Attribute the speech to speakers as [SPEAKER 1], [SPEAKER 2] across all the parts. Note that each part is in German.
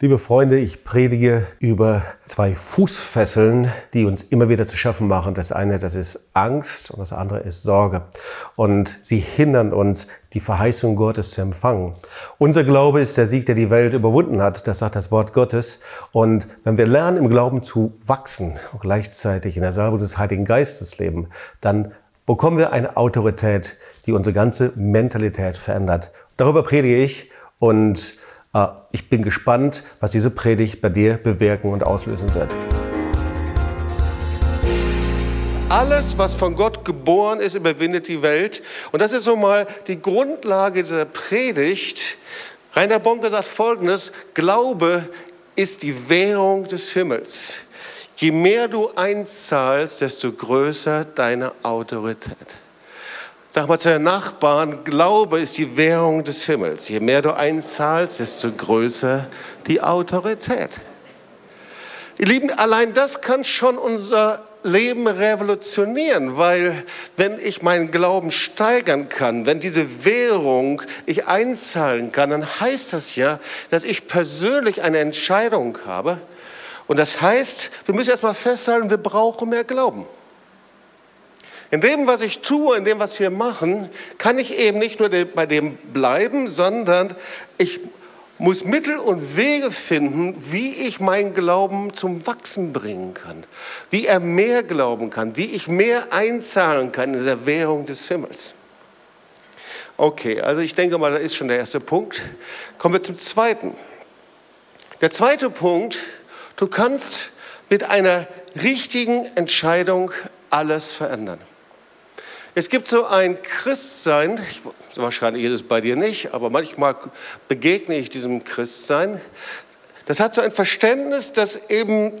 [SPEAKER 1] Liebe Freunde, ich predige über zwei Fußfesseln, die uns immer wieder zu schaffen machen. Das eine, das ist Angst und das andere ist Sorge. Und sie hindern uns, die Verheißung Gottes zu empfangen. Unser Glaube ist der Sieg, der die Welt überwunden hat. Das sagt das Wort Gottes. Und wenn wir lernen, im Glauben zu wachsen und gleichzeitig in der Salbung des Heiligen Geistes leben, dann bekommen wir eine Autorität, die unsere ganze Mentalität verändert. Darüber predige ich und ich bin gespannt, was diese Predigt bei dir bewirken und auslösen wird.
[SPEAKER 2] Alles, was von Gott geboren ist, überwindet die Welt. Und das ist so mal die Grundlage dieser Predigt. Rainer Bonke sagt Folgendes, Glaube ist die Währung des Himmels. Je mehr du einzahlst, desto größer deine Autorität. Sag mal zu deinen Nachbarn, Glaube ist die Währung des Himmels. Je mehr du einzahlst, desto größer die Autorität. Ihr Lieben, allein das kann schon unser Leben revolutionieren, weil wenn ich meinen Glauben steigern kann, wenn diese Währung ich einzahlen kann, dann heißt das ja, dass ich persönlich eine Entscheidung habe. Und das heißt, wir müssen erstmal festhalten, wir brauchen mehr Glauben. In dem, was ich tue, in dem, was wir machen, kann ich eben nicht nur bei dem bleiben, sondern ich muss Mittel und Wege finden, wie ich meinen Glauben zum Wachsen bringen kann, wie er mehr glauben kann, wie ich mehr einzahlen kann in der Währung des Himmels. Okay, also ich denke mal, das ist schon der erste Punkt. Kommen wir zum zweiten. Der zweite Punkt, du kannst mit einer richtigen Entscheidung alles verändern. Es gibt so ein Christsein, wahrscheinlich ist es bei dir nicht, aber manchmal begegne ich diesem Christsein. Das hat so ein Verständnis, dass eben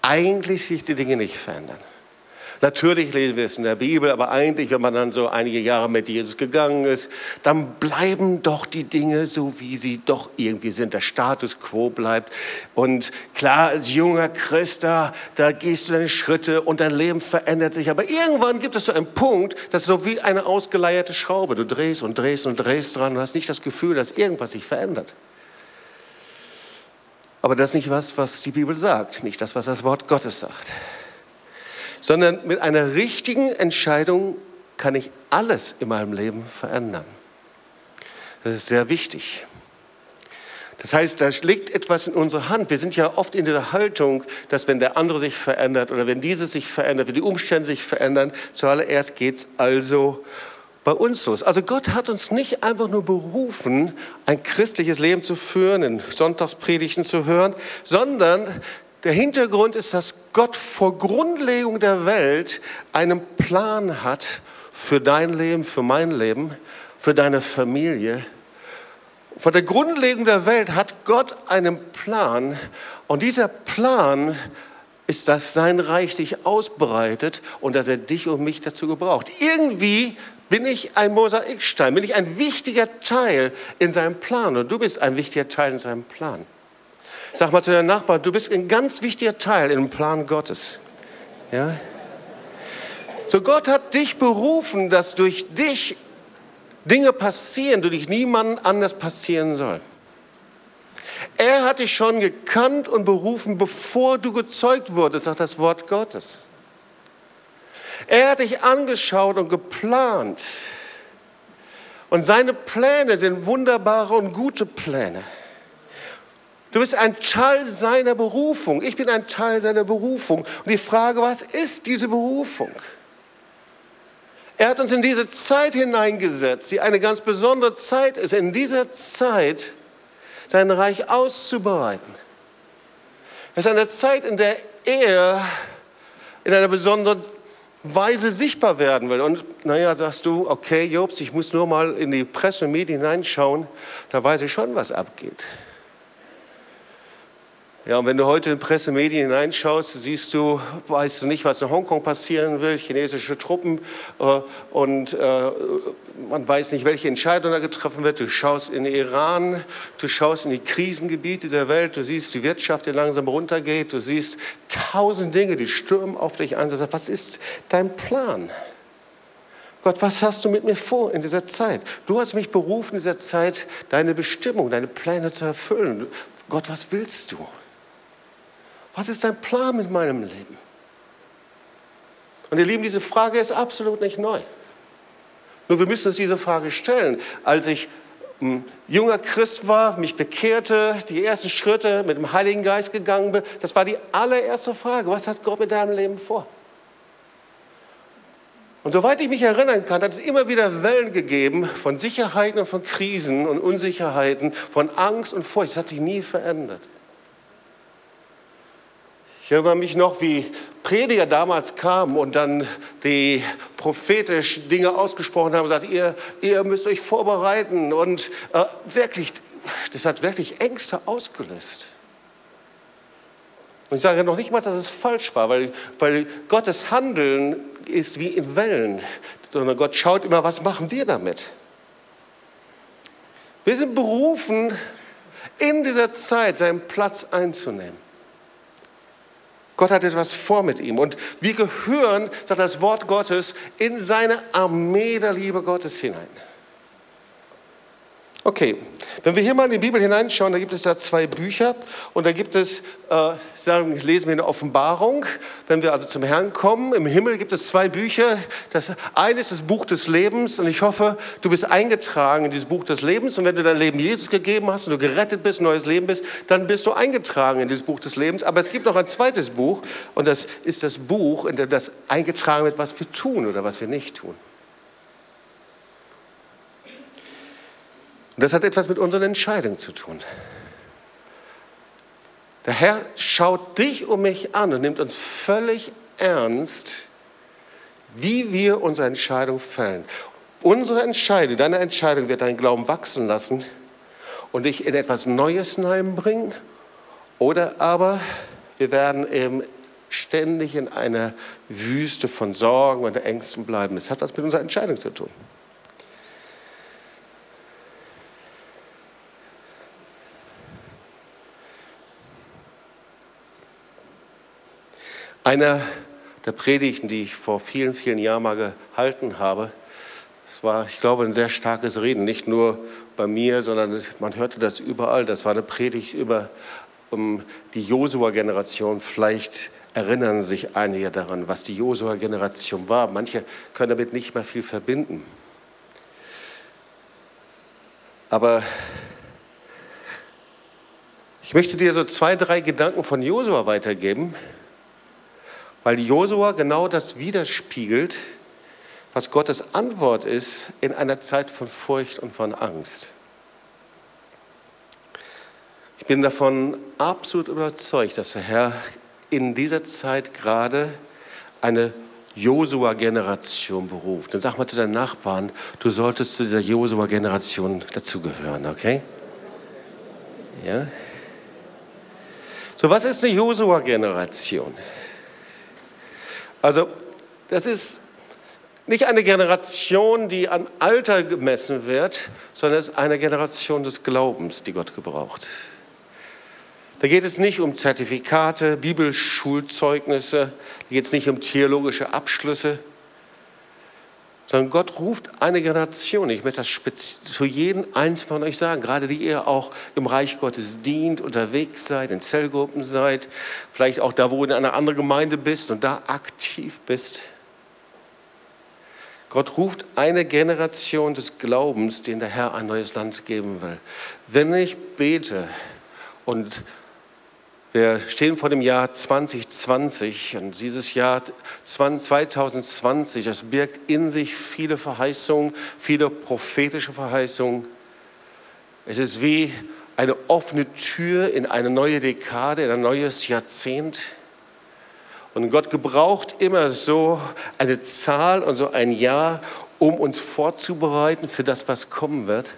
[SPEAKER 2] eigentlich sich die Dinge nicht verändern. Natürlich lesen wir es in der Bibel, aber eigentlich, wenn man dann so einige Jahre mit Jesus gegangen ist, dann bleiben doch die Dinge so, wie sie doch irgendwie sind. Der Status quo bleibt. Und klar, als junger Christ, da, gehst du deine Schritte und dein Leben verändert sich. Aber irgendwann gibt es so einen Punkt, das ist so wie eine ausgeleierte Schraube. Du drehst und drehst und drehst dran und hast nicht das Gefühl, dass irgendwas sich verändert. Aber das ist nicht was, was die Bibel sagt, nicht das, was das Wort Gottes sagt sondern mit einer richtigen Entscheidung kann ich alles in meinem Leben verändern. Das ist sehr wichtig. Das heißt, da liegt etwas in unserer Hand. Wir sind ja oft in der Haltung, dass wenn der andere sich verändert oder wenn dieses sich verändert, wenn die Umstände sich verändern, zuallererst geht es also bei uns los. Also Gott hat uns nicht einfach nur berufen, ein christliches Leben zu führen, in Sonntagspredigten zu hören, sondern der Hintergrund ist, dass Gott vor Grundlegung der Welt einen Plan hat für dein Leben, für mein Leben, für deine Familie. Vor der Grundlegung der Welt hat Gott einen Plan und dieser Plan ist, dass sein Reich sich ausbreitet und dass er dich und mich dazu gebraucht. Irgendwie bin ich ein Mosaikstein, bin ich ein wichtiger Teil in seinem Plan und du bist ein wichtiger Teil in seinem Plan. Sag mal zu deinem Nachbarn, du bist ein ganz wichtiger Teil im Plan Gottes. Ja? So Gott hat dich berufen, dass durch dich Dinge passieren, durch dich niemand anders passieren soll. Er hat dich schon gekannt und berufen, bevor du gezeugt wurdest, sagt das Wort Gottes. Er hat dich angeschaut und geplant. Und seine Pläne sind wunderbare und gute Pläne. Du bist ein Teil seiner Berufung. Ich bin ein Teil seiner Berufung. Und die Frage, was ist diese Berufung? Er hat uns in diese Zeit hineingesetzt, die eine ganz besondere Zeit ist, in dieser Zeit sein Reich auszubereiten. Es ist eine Zeit, in der er in einer besonderen Weise sichtbar werden will. Und naja, sagst du, okay, Jobs, ich muss nur mal in die Presse und Medien hineinschauen, da weiß ich schon, was abgeht. Ja, und wenn du heute in Pressemedien hineinschaust, siehst du, weißt du nicht, was in Hongkong passieren will, chinesische Truppen äh, und äh, man weiß nicht, welche Entscheidung da getroffen wird. Du schaust in Iran, du schaust in die Krisengebiete der Welt, du siehst die Wirtschaft, die langsam runtergeht, du siehst tausend Dinge, die stürmen auf dich ein. Du sagst, was ist dein Plan? Gott, was hast du mit mir vor in dieser Zeit? Du hast mich berufen, in dieser Zeit deine Bestimmung, deine Pläne zu erfüllen. Gott, was willst du? Was ist dein Plan mit meinem Leben? Und ihr Lieben, diese Frage ist absolut nicht neu. Nur wir müssen uns diese Frage stellen. Als ich ein junger Christ war, mich bekehrte, die ersten Schritte mit dem Heiligen Geist gegangen bin, das war die allererste Frage. Was hat Gott mit deinem Leben vor? Und soweit ich mich erinnern kann, hat es immer wieder Wellen gegeben von Sicherheiten und von Krisen und Unsicherheiten, von Angst und Furcht. Das hat sich nie verändert. Ich erinnere mich noch, wie Prediger damals kamen und dann die prophetisch Dinge ausgesprochen haben und gesagt, ihr, ihr müsst euch vorbereiten. Und äh, wirklich, das hat wirklich Ängste ausgelöst. Und ich sage noch nicht mal, dass es falsch war, weil, weil Gottes Handeln ist wie in Wellen, sondern Gott schaut immer, was machen wir damit. Wir sind berufen, in dieser Zeit seinen Platz einzunehmen. Gott hat etwas vor mit ihm. Und wir gehören, sagt das Wort Gottes, in seine Armee der Liebe Gottes hinein. Okay, wenn wir hier mal in die Bibel hineinschauen, da gibt es da zwei Bücher und da gibt es, äh, sagen, lesen wir eine Offenbarung. Wenn wir also zum Herrn kommen, im Himmel gibt es zwei Bücher. Das eine ist das Buch des Lebens und ich hoffe, du bist eingetragen in dieses Buch des Lebens und wenn du dein Leben Jesus gegeben hast und du gerettet bist, neues Leben bist, dann bist du eingetragen in dieses Buch des Lebens. Aber es gibt noch ein zweites Buch und das ist das Buch, in dem das eingetragen wird, was wir tun oder was wir nicht tun. Und das hat etwas mit unseren Entscheidungen zu tun. Der Herr schaut dich und mich an und nimmt uns völlig ernst, wie wir unsere Entscheidung fällen. Unsere Entscheidung, deine Entscheidung wird deinen Glauben wachsen lassen und dich in etwas Neues hineinbringen. Oder aber wir werden eben ständig in einer Wüste von Sorgen und Ängsten bleiben. Das hat was mit unserer Entscheidung zu tun. Einer der Predigten, die ich vor vielen, vielen Jahren mal gehalten habe, es war, ich glaube, ein sehr starkes Reden, nicht nur bei mir, sondern man hörte das überall. Das war eine Predigt über um die Josua-Generation. Vielleicht erinnern sich einige daran, was die Josua-Generation war. Manche können damit nicht mehr viel verbinden. Aber ich möchte dir so zwei, drei Gedanken von Josua weitergeben, weil Josua genau das widerspiegelt, was Gottes Antwort ist in einer Zeit von Furcht und von Angst. Ich bin davon absolut überzeugt, dass der Herr in dieser Zeit gerade eine Josua-Generation beruft. Dann sag mal zu deinen Nachbarn, du solltest zu dieser Josua-Generation dazugehören, okay? Ja? So, was ist eine Josua-Generation? Also das ist nicht eine Generation, die an Alter gemessen wird, sondern es ist eine Generation des Glaubens, die Gott gebraucht. Da geht es nicht um Zertifikate, Bibelschulzeugnisse, da geht es nicht um theologische Abschlüsse, sondern Gott ruft eine Generation. Ich möchte das zu jedem eins von euch sagen, gerade die ihr auch im Reich Gottes dient, unterwegs seid, in Zellgruppen seid, vielleicht auch da, wo du in einer anderen Gemeinde bist und da aktiv bist. Gott ruft eine Generation des Glaubens, den der Herr ein neues Land geben will. Wenn ich bete und wir stehen vor dem Jahr 2020 und dieses Jahr 2020, das birgt in sich viele Verheißungen, viele prophetische Verheißungen. Es ist wie eine offene Tür in eine neue Dekade, in ein neues Jahrzehnt. Und Gott gebraucht immer so eine Zahl und so ein Jahr, um uns vorzubereiten für das, was kommen wird.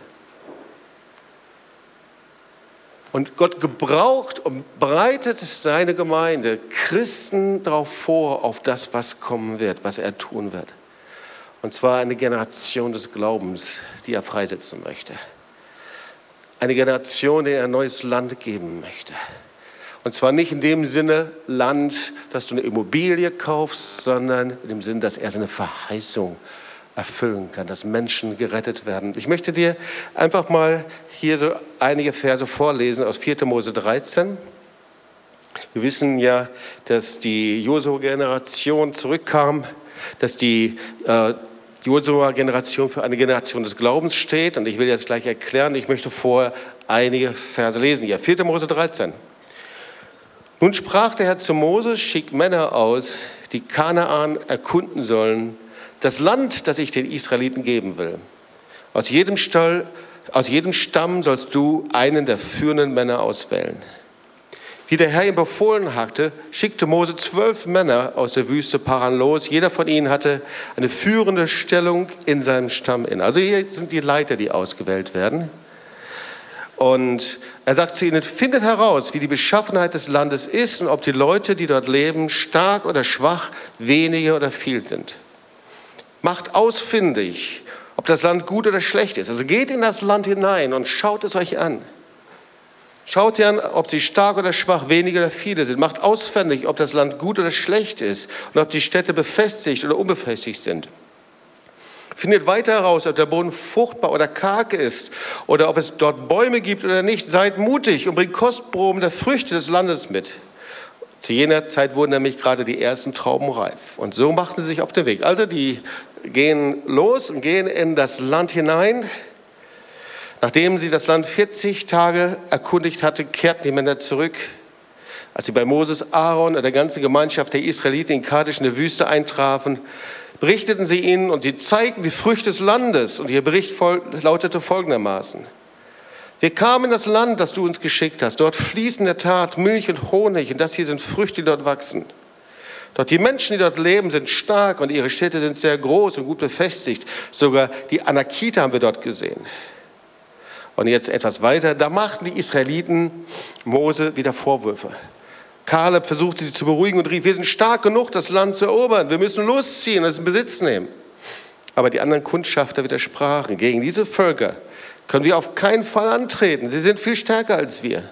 [SPEAKER 2] Und Gott gebraucht und bereitet seine Gemeinde, Christen darauf vor, auf das, was kommen wird, was er tun wird. Und zwar eine Generation des Glaubens, die er freisetzen möchte. Eine Generation, der er ein neues Land geben möchte. Und zwar nicht in dem Sinne Land, dass du eine Immobilie kaufst, sondern in dem Sinne, dass er seine Verheißung erfüllen kann, dass Menschen gerettet werden. Ich möchte dir einfach mal hier so einige Verse vorlesen aus 4. Mose 13. Wir wissen ja, dass die Josua-Generation zurückkam, dass die äh, Josua-Generation für eine Generation des Glaubens steht. Und ich will jetzt gleich erklären, ich möchte vorher einige Verse lesen. Ja, 4. Mose 13. Nun sprach der Herr zu Mose, schick Männer aus, die Kanaan erkunden sollen, das Land, das ich den Israeliten geben will. Aus jedem, Stall, aus jedem Stamm sollst du einen der führenden Männer auswählen. Wie der Herr ihm befohlen hatte, schickte Mose zwölf Männer aus der Wüste Paran los. Jeder von ihnen hatte eine führende Stellung in seinem Stamm in. Also hier sind die Leiter, die ausgewählt werden. Und er sagt zu ihnen, findet heraus, wie die Beschaffenheit des Landes ist und ob die Leute, die dort leben, stark oder schwach, wenige oder viel sind. Macht ausfindig, ob das Land gut oder schlecht ist. Also geht in das Land hinein und schaut es euch an. Schaut sie an, ob sie stark oder schwach, wenige oder viele sind. Macht ausfindig, ob das Land gut oder schlecht ist und ob die Städte befestigt oder unbefestigt sind. Findet weiter heraus, ob der Boden fruchtbar oder karg ist oder ob es dort Bäume gibt oder nicht. Seid mutig und bringt Kostproben der Früchte des Landes mit. Zu jener Zeit wurden nämlich gerade die ersten Trauben reif. Und so machten sie sich auf den Weg. Also die gehen los und gehen in das Land hinein. Nachdem sie das Land 40 Tage erkundigt hatte, kehrten die Männer zurück. Als sie bei Moses, Aaron und der ganzen Gemeinschaft der Israeliten in Kadesh in der Wüste eintrafen, berichteten sie ihnen und sie zeigten die Früchte des Landes. Und ihr Bericht lautete folgendermaßen. Wir kamen in das Land, das du uns geschickt hast. Dort fließen in der Tat Milch und Honig und das hier sind Früchte, die dort wachsen. Doch die Menschen, die dort leben, sind stark und ihre Städte sind sehr groß und gut befestigt. Sogar die Anakita haben wir dort gesehen. Und jetzt etwas weiter, da machten die Israeliten Mose wieder Vorwürfe. Kaleb versuchte sie zu beruhigen und rief, wir sind stark genug, das Land zu erobern, wir müssen losziehen und es in Besitz nehmen. Aber die anderen Kundschafter widersprachen, gegen diese Völker können wir auf keinen Fall antreten, sie sind viel stärker als wir.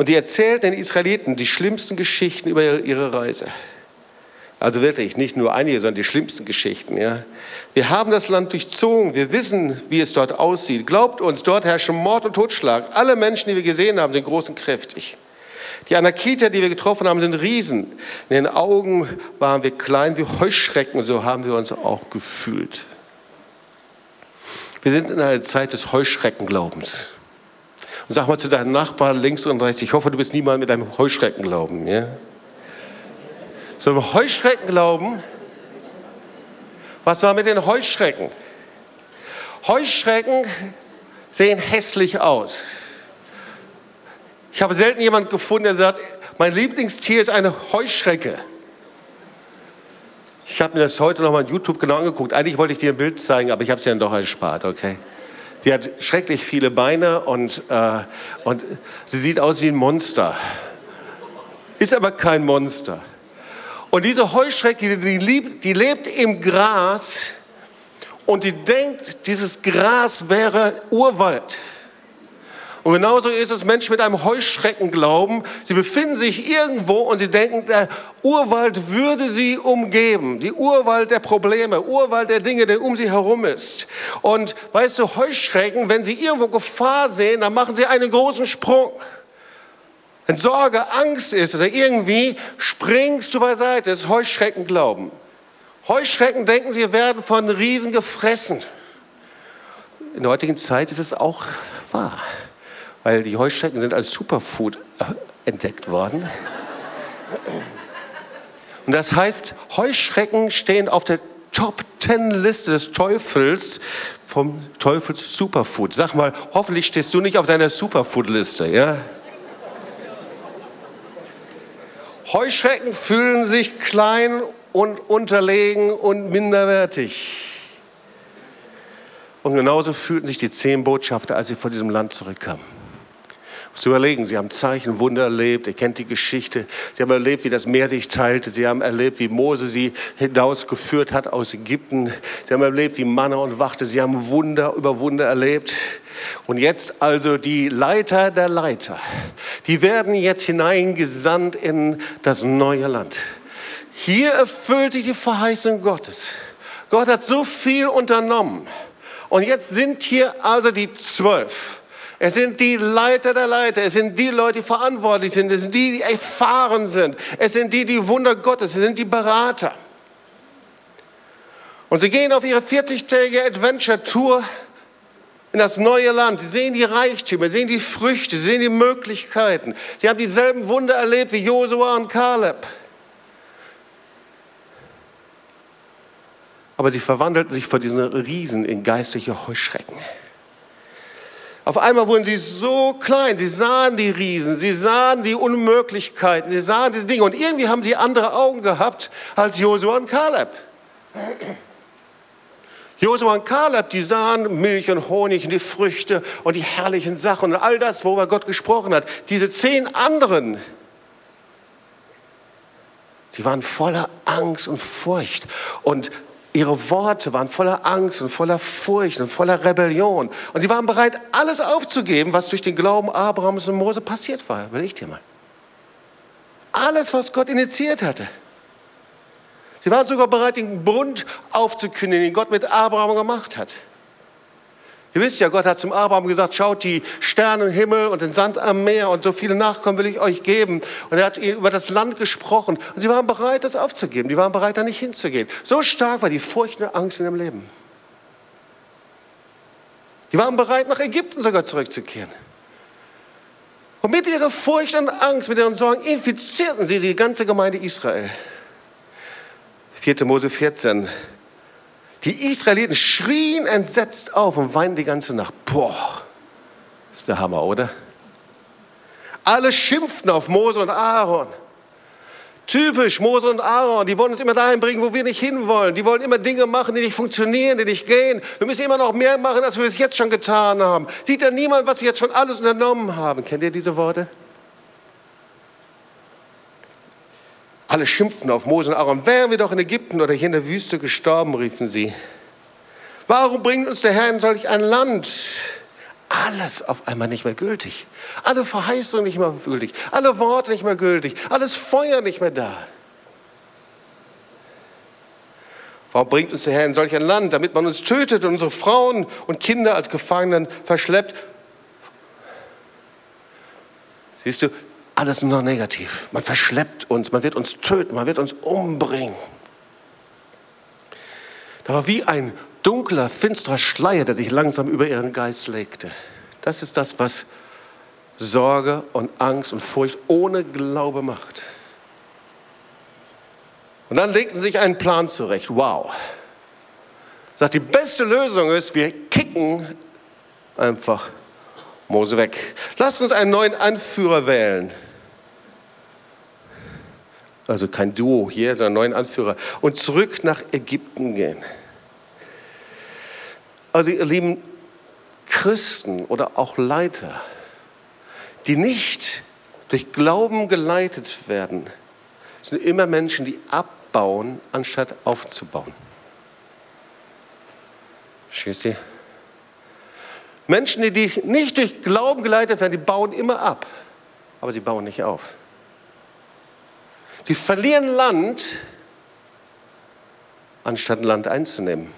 [SPEAKER 2] Und die erzählten den Israeliten die schlimmsten Geschichten über ihre Reise. Also wirklich, nicht nur einige, sondern die schlimmsten Geschichten. Ja. Wir haben das Land durchzogen, wir wissen, wie es dort aussieht. Glaubt uns, dort herrschen Mord und Totschlag. Alle Menschen, die wir gesehen haben, sind groß und kräftig. Die Anakiter, die wir getroffen haben, sind Riesen. In den Augen waren wir klein wie Heuschrecken, so haben wir uns auch gefühlt. Wir sind in einer Zeit des Heuschreckenglaubens. Und sag mal zu deinem Nachbarn links und rechts, ich hoffe, du bist niemand mit einem Heuschreckenglauben. Ja? Sollen wir Heuschrecken glauben? Was war mit den Heuschrecken? Heuschrecken sehen hässlich aus. Ich habe selten jemanden gefunden, der sagt, mein Lieblingstier ist eine Heuschrecke. Ich habe mir das heute noch mal in YouTube genau angeguckt. Eigentlich wollte ich dir ein Bild zeigen, aber ich habe es ja dann doch erspart, okay? Sie hat schrecklich viele Beine und, äh, und sie sieht aus wie ein Monster. Ist aber kein Monster. Und diese Heuschrecke, die, lebt, die lebt im Gras und die denkt, dieses Gras wäre Urwald. Und genauso ist es Menschen mit einem Heuschreckenglauben. Sie befinden sich irgendwo und sie denken, der Urwald würde sie umgeben. Die Urwald der Probleme, Urwald der Dinge, der um sie herum ist. Und weißt du, Heuschrecken, wenn sie irgendwo Gefahr sehen, dann machen sie einen großen Sprung. Wenn Sorge, Angst ist oder irgendwie, springst du beiseite. Das ist Heuschreckenglauben. Heuschrecken denken, sie werden von Riesen gefressen. In der heutigen Zeit ist es auch wahr, weil die Heuschrecken sind als Superfood entdeckt worden. Und das heißt, Heuschrecken stehen auf der Top Ten Liste des Teufels vom Teufels Superfood. Sag mal, hoffentlich stehst du nicht auf seiner Superfood Liste, ja? Heuschrecken fühlen sich klein und unterlegen und minderwertig. Und genauso fühlten sich die zehn Botschafter, als sie von diesem Land zurückkamen. Muss überlegen, sie haben Zeichen, Wunder erlebt, ihr kennt die Geschichte. Sie haben erlebt, wie das Meer sich teilte. Sie haben erlebt, wie Mose sie hinausgeführt hat aus Ägypten. Sie haben erlebt, wie Manna und Wachte. Sie haben Wunder über Wunder erlebt. Und jetzt also die Leiter der Leiter, die werden jetzt hineingesandt in das neue Land. Hier erfüllt sich die Verheißung Gottes. Gott hat so viel unternommen. Und jetzt sind hier also die zwölf. Es sind die Leiter der Leiter. Es sind die Leute, die verantwortlich sind. Es sind die, die erfahren sind. Es sind die, die Wunder Gottes. Es sind die Berater. Und sie gehen auf ihre 40-tägige Adventure-Tour in das neue Land. Sie sehen die Reichtümer, sie sehen die Früchte, sie sehen die Möglichkeiten. Sie haben dieselben Wunder erlebt wie Josua und Kaleb. Aber sie verwandelten sich vor diesen Riesen in geistliche Heuschrecken. Auf einmal wurden sie so klein, sie sahen die Riesen, sie sahen die Unmöglichkeiten, sie sahen diese Dinge und irgendwie haben sie andere Augen gehabt als Josua und Kaleb. Josua und Kaleb, die sahen Milch und Honig und die Früchte und die herrlichen Sachen und all das, worüber Gott gesprochen hat. Diese zehn anderen, sie waren voller Angst und Furcht und ihre Worte waren voller Angst und voller Furcht und voller Rebellion. Und sie waren bereit, alles aufzugeben, was durch den Glauben Abrahams und Mose passiert war. Überleg dir mal. Alles, was Gott initiiert hatte. Sie waren sogar bereit, den Bund aufzukündigen, den Gott mit Abraham gemacht hat. Ihr wisst ja, Gott hat zum Abraham gesagt, schaut die Sterne im Himmel und den Sand am Meer und so viele Nachkommen will ich euch geben. Und er hat über das Land gesprochen. Und sie waren bereit, das aufzugeben. Die waren bereit, da nicht hinzugehen. So stark war die Furcht und Angst in ihrem Leben. Die waren bereit, nach Ägypten sogar zurückzukehren. Und mit ihrer Furcht und Angst, mit ihren Sorgen infizierten sie die ganze Gemeinde Israel. 4. Mose 14. Die Israeliten schrien entsetzt auf und weinten die ganze Nacht. Boah, ist der Hammer, oder? Alle schimpften auf Mose und Aaron. Typisch Mose und Aaron, die wollen uns immer dahin bringen, wo wir nicht hinwollen. Die wollen immer Dinge machen, die nicht funktionieren, die nicht gehen. Wir müssen immer noch mehr machen, als wir es jetzt schon getan haben. Sieht da niemand, was wir jetzt schon alles unternommen haben? Kennt ihr diese Worte? Alle schimpften auf Mose und Aaron. Wären wir doch in Ägypten oder hier in der Wüste gestorben, riefen sie. Warum bringt uns der Herr in solch ein Land? Alles auf einmal nicht mehr gültig. Alle Verheißungen nicht mehr gültig. Alle Worte nicht mehr gültig. Alles Feuer nicht mehr da. Warum bringt uns der Herr in solch ein Land, damit man uns tötet und unsere Frauen und Kinder als Gefangenen verschleppt? Siehst du, alles nur noch negativ. Man verschleppt uns, man wird uns töten, man wird uns umbringen. Da war wie ein dunkler, finsterer Schleier, der sich langsam über ihren Geist legte. Das ist das, was Sorge und Angst und Furcht ohne Glaube macht. Und dann legten sie sich einen Plan zurecht. Wow. Sagt, die beste Lösung ist, wir kicken einfach Mose weg. Lasst uns einen neuen Anführer wählen also kein Duo hier, der neuen Anführer, und zurück nach Ägypten gehen. Also ihr lieben Christen oder auch Leiter, die nicht durch Glauben geleitet werden, sind immer Menschen, die abbauen, anstatt aufzubauen. Verstehst du? Menschen, die nicht durch Glauben geleitet werden, die bauen immer ab, aber sie bauen nicht auf. Die verlieren Land, anstatt Land einzunehmen.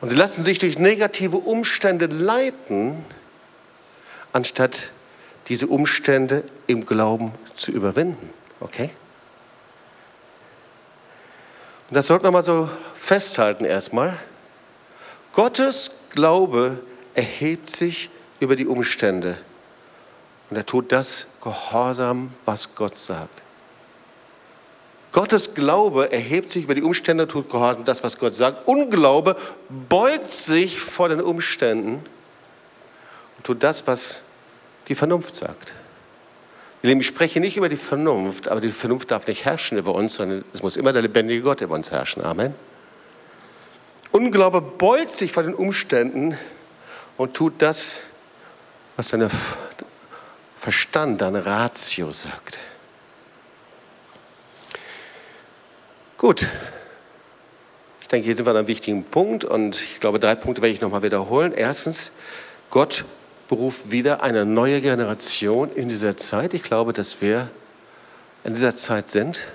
[SPEAKER 2] Und sie lassen sich durch negative Umstände leiten, anstatt diese Umstände im Glauben zu überwinden. Okay? Und das sollten wir mal so festhalten erstmal. Gottes Glaube erhebt sich über die Umstände und er tut das gehorsam, was Gott sagt. Gottes Glaube erhebt sich über die Umstände, tut gehorsam das, was Gott sagt. Unglaube beugt sich vor den Umständen und tut das, was die Vernunft sagt. Ich spreche nicht über die Vernunft, aber die Vernunft darf nicht herrschen über uns, sondern es muss immer der lebendige Gott über uns herrschen. Amen. Unglaube beugt sich vor den Umständen und tut das, was seine Verstand, deine Ratio sagt. Gut, ich denke, hier sind wir an einem wichtigen Punkt und ich glaube, drei Punkte werde ich nochmal wiederholen. Erstens, Gott beruft wieder eine neue Generation in dieser Zeit. Ich glaube, dass wir in dieser Zeit sind.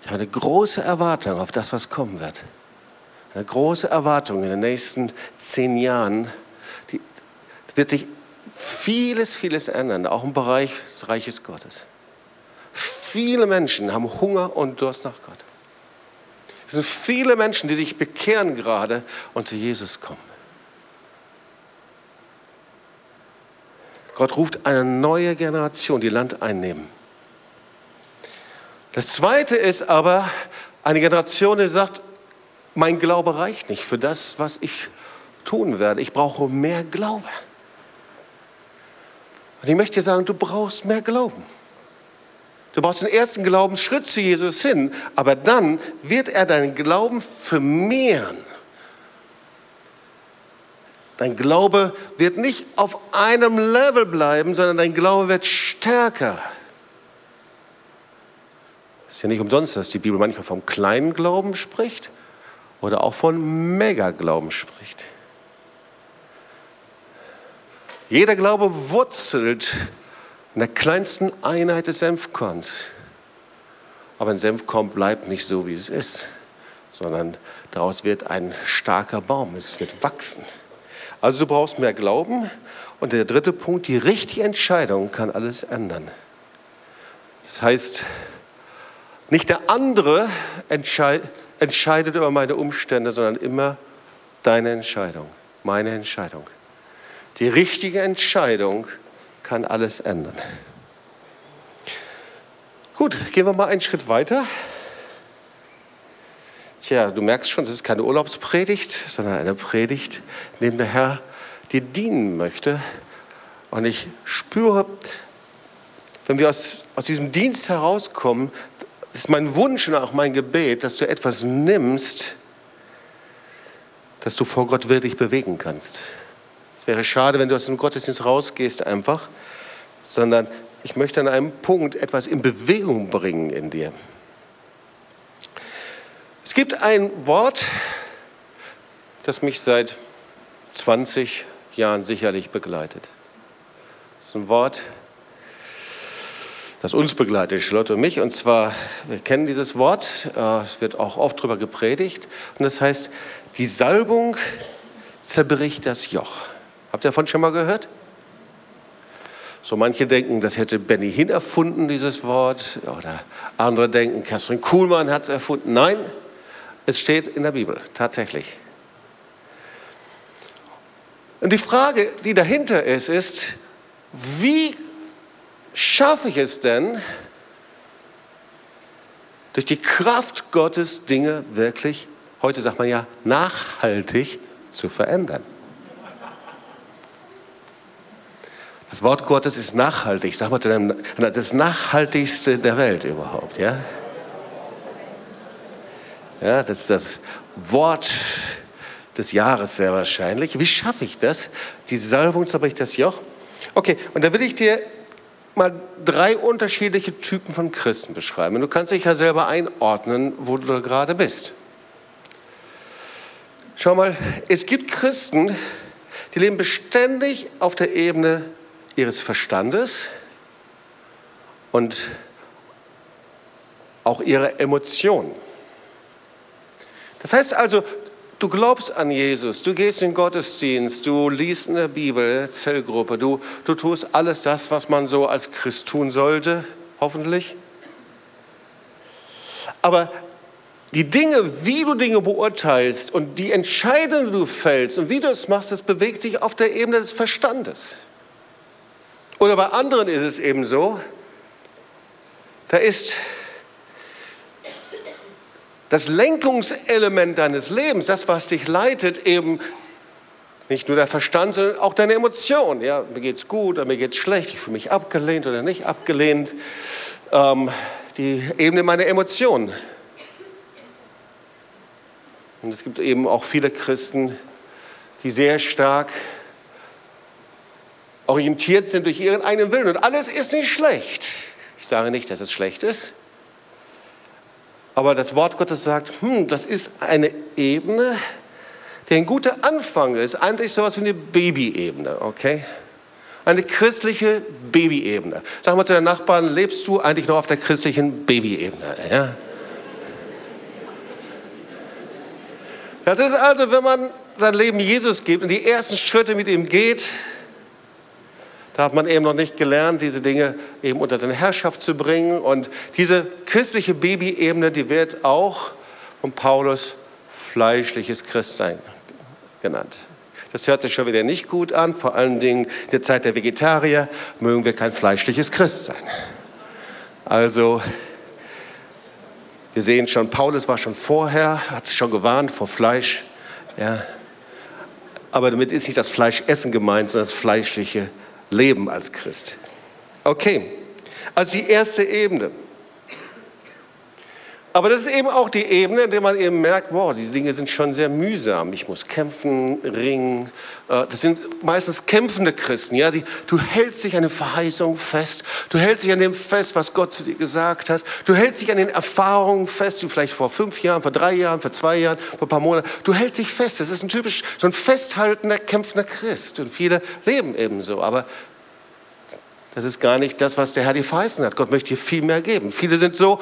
[SPEAKER 2] Ich habe eine große Erwartung auf das, was kommen wird. Eine große Erwartung in den nächsten zehn Jahren. Die wird sich vieles, vieles ändern, auch im Bereich des Reiches Gottes. Viele Menschen haben Hunger und Durst nach Gott. Es sind viele Menschen, die sich bekehren gerade und zu Jesus kommen. Gott ruft eine neue Generation, die Land einnehmen. Das Zweite ist aber eine Generation, die sagt, mein Glaube reicht nicht für das, was ich tun werde. Ich brauche mehr Glaube. Und ich möchte dir sagen, du brauchst mehr Glauben. Du brauchst den ersten Glaubensschritt zu Jesus hin, aber dann wird er deinen Glauben vermehren. Dein Glaube wird nicht auf einem Level bleiben, sondern dein Glaube wird stärker. Es ist ja nicht umsonst, dass die Bibel manchmal vom kleinen Glauben spricht oder auch von Megaglauben spricht. Jeder Glaube wurzelt in der kleinsten Einheit des Senfkorns. Aber ein Senfkorn bleibt nicht so, wie es ist, sondern daraus wird ein starker Baum, es wird wachsen. Also du brauchst mehr Glauben. Und der dritte Punkt, die richtige Entscheidung kann alles ändern. Das heißt, nicht der andere entscheid, entscheidet über meine Umstände, sondern immer deine Entscheidung, meine Entscheidung. Die richtige Entscheidung kann alles ändern. Gut, gehen wir mal einen Schritt weiter. Tja, du merkst schon, das ist keine Urlaubspredigt, sondern eine Predigt, in dem der Herr dir dienen möchte. Und ich spüre, wenn wir aus, aus diesem Dienst herauskommen, ist mein Wunsch und auch mein Gebet, dass du etwas nimmst, das du vor Gott wirklich bewegen kannst. Es wäre schade, wenn du aus dem Gottesdienst rausgehst einfach, sondern ich möchte an einem Punkt etwas in Bewegung bringen in dir. Es gibt ein Wort, das mich seit 20 Jahren sicherlich begleitet. Es ist ein Wort, das uns begleitet, Charlotte und mich. Und zwar, wir kennen dieses Wort, äh, es wird auch oft darüber gepredigt. Und das heißt, die Salbung zerbricht das Joch. Habt ihr davon schon mal gehört? So manche denken, das hätte Benny Hinn erfunden, dieses Wort. Oder andere denken, Katrin Kuhlmann hat es erfunden. Nein, es steht in der Bibel, tatsächlich. Und die Frage, die dahinter ist, ist, wie schaffe ich es denn, durch die Kraft Gottes Dinge wirklich, heute sagt man ja, nachhaltig zu verändern? Das Wort Gottes ist nachhaltig. Sag mal zu deinem, das nachhaltigste der Welt überhaupt, ja? Ja, das ist das Wort des Jahres sehr wahrscheinlich. Wie schaffe ich das? Die Salbung zerbricht das Joch. Okay, und da will ich dir mal drei unterschiedliche Typen von Christen beschreiben. Du kannst dich ja selber einordnen, wo du da gerade bist. Schau mal, es gibt Christen, die leben beständig auf der Ebene ihres Verstandes und auch ihrer Emotionen. Das heißt also, du glaubst an Jesus, du gehst in den Gottesdienst, du liest in der Bibel, Zellgruppe, du, du tust alles das, was man so als Christ tun sollte, hoffentlich. Aber die Dinge, wie du Dinge beurteilst und die Entscheidungen, die du fällst und wie du es machst, das bewegt sich auf der Ebene des Verstandes. Oder bei anderen ist es eben so, da ist das Lenkungselement deines Lebens, das, was dich leitet, eben nicht nur der Verstand, sondern auch deine Emotionen. Ja, mir geht's gut oder mir geht's schlecht, ich fühle mich abgelehnt oder nicht abgelehnt. Ähm, die Ebene meiner Emotionen. Und es gibt eben auch viele Christen, die sehr stark orientiert sind durch ihren eigenen Willen. Und alles ist nicht schlecht. Ich sage nicht, dass es schlecht ist. Aber das Wort Gottes sagt, hm, das ist eine Ebene, die ein guter Anfang ist. Eigentlich sowas wie eine Babyebene, okay? Eine christliche Babyebene. Sag mal zu deinen Nachbarn, lebst du eigentlich noch auf der christlichen Babyebene? Ja? Das ist also, wenn man sein Leben Jesus gibt und die ersten Schritte mit ihm geht, da hat man eben noch nicht gelernt, diese Dinge eben unter seine Herrschaft zu bringen. Und diese christliche Babyebene, die wird auch von Paulus fleischliches Christsein genannt. Das hört sich schon wieder nicht gut an, vor allen Dingen in der Zeit der Vegetarier mögen wir kein fleischliches Christ sein. Also, wir sehen schon, Paulus war schon vorher, hat schon gewarnt vor Fleisch. Ja. Aber damit ist nicht das Fleischessen gemeint, sondern das fleischliche Leben als Christ. Okay, also die erste Ebene. Aber das ist eben auch die Ebene, in der man eben merkt, wow, die Dinge sind schon sehr mühsam. Ich muss kämpfen, ringen. Äh, das sind meistens kämpfende Christen. Ja? Die, du hältst dich an den Verheißungen fest. Du hältst dich an dem fest, was Gott zu dir gesagt hat. Du hältst dich an den Erfahrungen fest, die vielleicht vor fünf Jahren, vor drei Jahren, vor zwei Jahren, vor ein paar Monaten. Du hältst dich fest. Das ist ein typisch, so ein festhaltender, kämpfender Christ. Und viele leben eben so. Aber das ist gar nicht das, was der Herr dir verheißen hat. Gott möchte dir viel mehr geben. Viele sind so,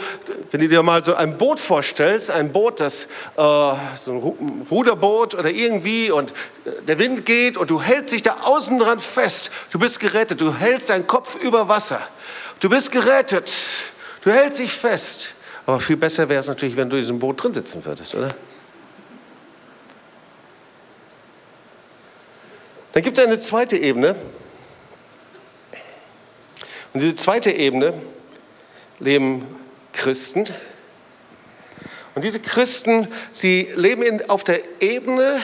[SPEAKER 2] wenn du dir mal so ein Boot vorstellst, ein Boot, das äh, so ein Ruderboot oder irgendwie und äh, der Wind geht und du hältst dich da außen dran fest. Du bist gerettet. Du hältst deinen Kopf über Wasser. Du bist gerettet. Du hältst dich fest. Aber viel besser wäre es natürlich, wenn du in diesem Boot drin sitzen würdest, oder? Dann gibt es eine zweite Ebene. Und diese zweite Ebene leben Christen. Und diese Christen, sie leben in, auf der Ebene,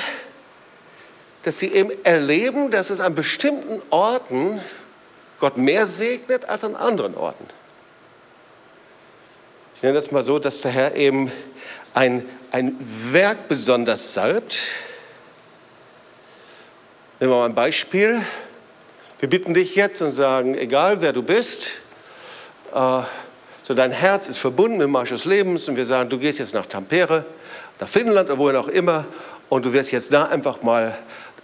[SPEAKER 2] dass sie eben erleben, dass es an bestimmten Orten Gott mehr segnet als an anderen Orten. Ich nenne das mal so, dass der Herr eben ein, ein Werk besonders salbt. Nehmen wir mal ein Beispiel. Wir bitten dich jetzt und sagen, egal wer du bist, äh, so dein Herz ist verbunden im Marsch des Lebens und wir sagen, du gehst jetzt nach Tampere, nach Finnland oder wohin auch immer und du wirst jetzt da einfach mal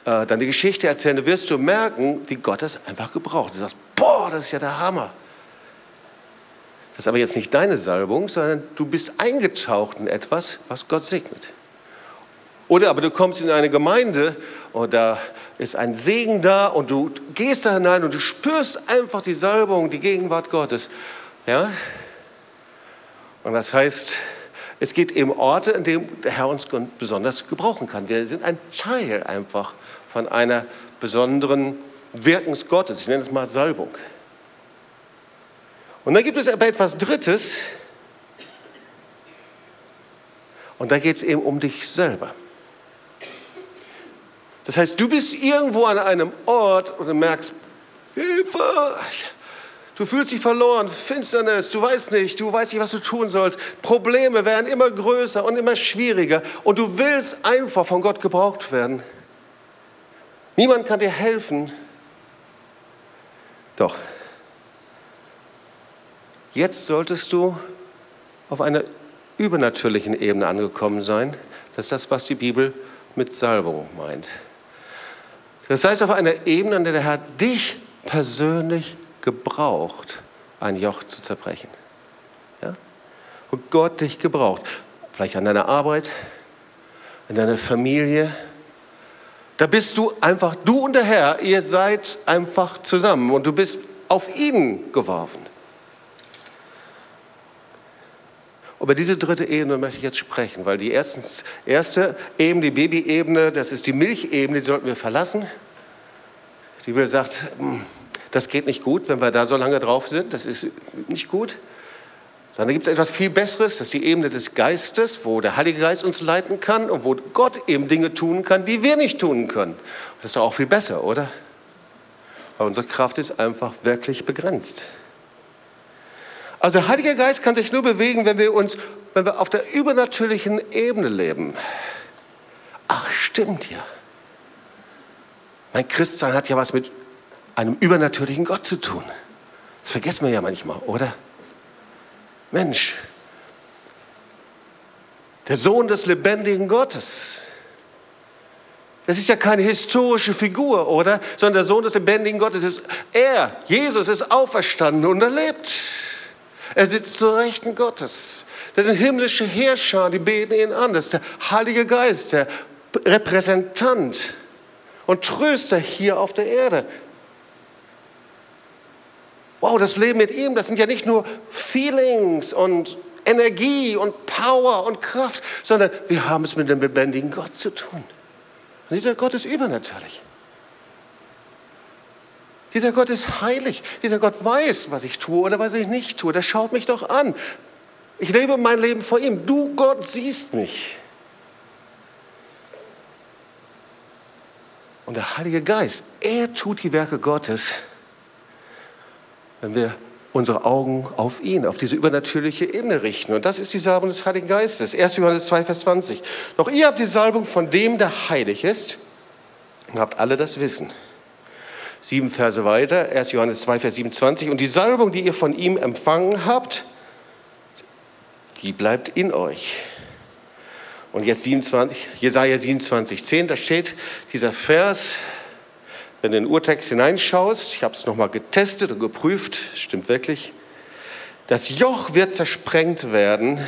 [SPEAKER 2] äh, deine Geschichte erzählen. Du wirst du merken, wie Gott das einfach gebraucht. Du sagst, boah, das ist ja der Hammer. Das ist aber jetzt nicht deine Salbung, sondern du bist eingetaucht in etwas, was Gott segnet. Oder aber du kommst in eine Gemeinde und da ist ein Segen da und du gehst da hinein und du spürst einfach die Salbung, die Gegenwart Gottes. Ja? Und das heißt, es geht eben Orte, in denen der Herr uns besonders gebrauchen kann. Wir sind ein Teil einfach von einer besonderen Wirkens Gottes. Ich nenne es mal Salbung. Und dann gibt es aber etwas Drittes. Und da geht es eben um dich selber. Das heißt, du bist irgendwo an einem Ort und du merkst, Hilfe, du fühlst dich verloren, Finsternis, du weißt nicht, du weißt nicht, was du tun sollst. Probleme werden immer größer und immer schwieriger und du willst einfach von Gott gebraucht werden. Niemand kann dir helfen. Doch, jetzt solltest du auf einer übernatürlichen Ebene angekommen sein. Das ist das, was die Bibel mit Salbung meint. Das heißt, auf einer Ebene, an der der Herr dich persönlich gebraucht, ein Joch zu zerbrechen. Ja? Wo Gott dich gebraucht. Vielleicht an deiner Arbeit, in deiner Familie. Da bist du einfach, du und der Herr, ihr seid einfach zusammen und du bist auf ihn geworfen. Über diese dritte Ebene möchte ich jetzt sprechen, weil die erstens, erste Ebene, die Babyebene, das ist die Milchebene, die sollten wir verlassen. Die Bibel sagt, hm, das geht nicht gut, wenn wir da so lange drauf sind, das ist nicht gut. Sondern gibt es etwas viel Besseres, das ist die Ebene des Geistes, wo der Heilige Geist uns leiten kann und wo Gott eben Dinge tun kann, die wir nicht tun können. Das ist doch auch viel besser, oder? Aber unsere Kraft ist einfach wirklich begrenzt. Also der Heilige Geist kann sich nur bewegen, wenn wir uns, wenn wir auf der übernatürlichen Ebene leben. Ach, stimmt ja. Mein Christsein hat ja was mit einem übernatürlichen Gott zu tun. Das vergessen wir ja manchmal, oder? Mensch, der Sohn des lebendigen Gottes. Das ist ja keine historische Figur, oder? Sondern der Sohn des lebendigen Gottes ist er. Jesus ist auferstanden und er lebt. Er sitzt zur Rechten Gottes. Das sind himmlische Herrscher, die beten ihn an. Das ist der Heilige Geist, der Repräsentant und Tröster hier auf der Erde. Wow, das Leben mit ihm, das sind ja nicht nur Feelings und Energie und Power und Kraft, sondern wir haben es mit dem lebendigen Gott zu tun. Und dieser Gott ist übernatürlich. Dieser Gott ist heilig. Dieser Gott weiß, was ich tue oder was ich nicht tue. Der schaut mich doch an. Ich lebe mein Leben vor ihm. Du, Gott, siehst mich. Und der Heilige Geist, er tut die Werke Gottes wenn wir unsere Augen auf ihn, auf diese übernatürliche Ebene richten. Und das ist die Salbung des Heiligen Geistes. 1. Johannes 2, Vers 20. Doch ihr habt die Salbung von dem, der heilig ist, und habt alle das Wissen. Sieben Verse weiter, 1. Johannes 2, Vers 27. Und die Salbung, die ihr von ihm empfangen habt, die bleibt in euch. Und jetzt 27, Jesaja 27, 10, da steht dieser Vers, wenn du in den Urtext hineinschaust, ich habe es nochmal getestet und geprüft, stimmt wirklich, das Joch wird zersprengt werden.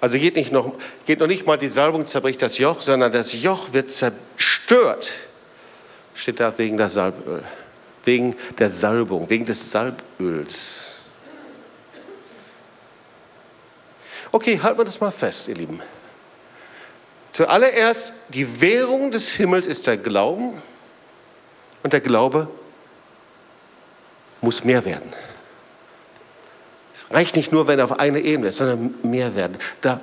[SPEAKER 2] Also geht, nicht noch, geht noch nicht mal die Salbung zerbricht das Joch, sondern das Joch wird zerstört. Steht da wegen der Salböl, wegen der Salbung, wegen des Salböls. Okay, halten wir das mal fest, ihr Lieben. Zuallererst, die Währung des Himmels ist der Glauben. Und der Glaube muss mehr werden. Es reicht nicht nur, wenn er auf einer Ebene ist, sondern mehr werden. Da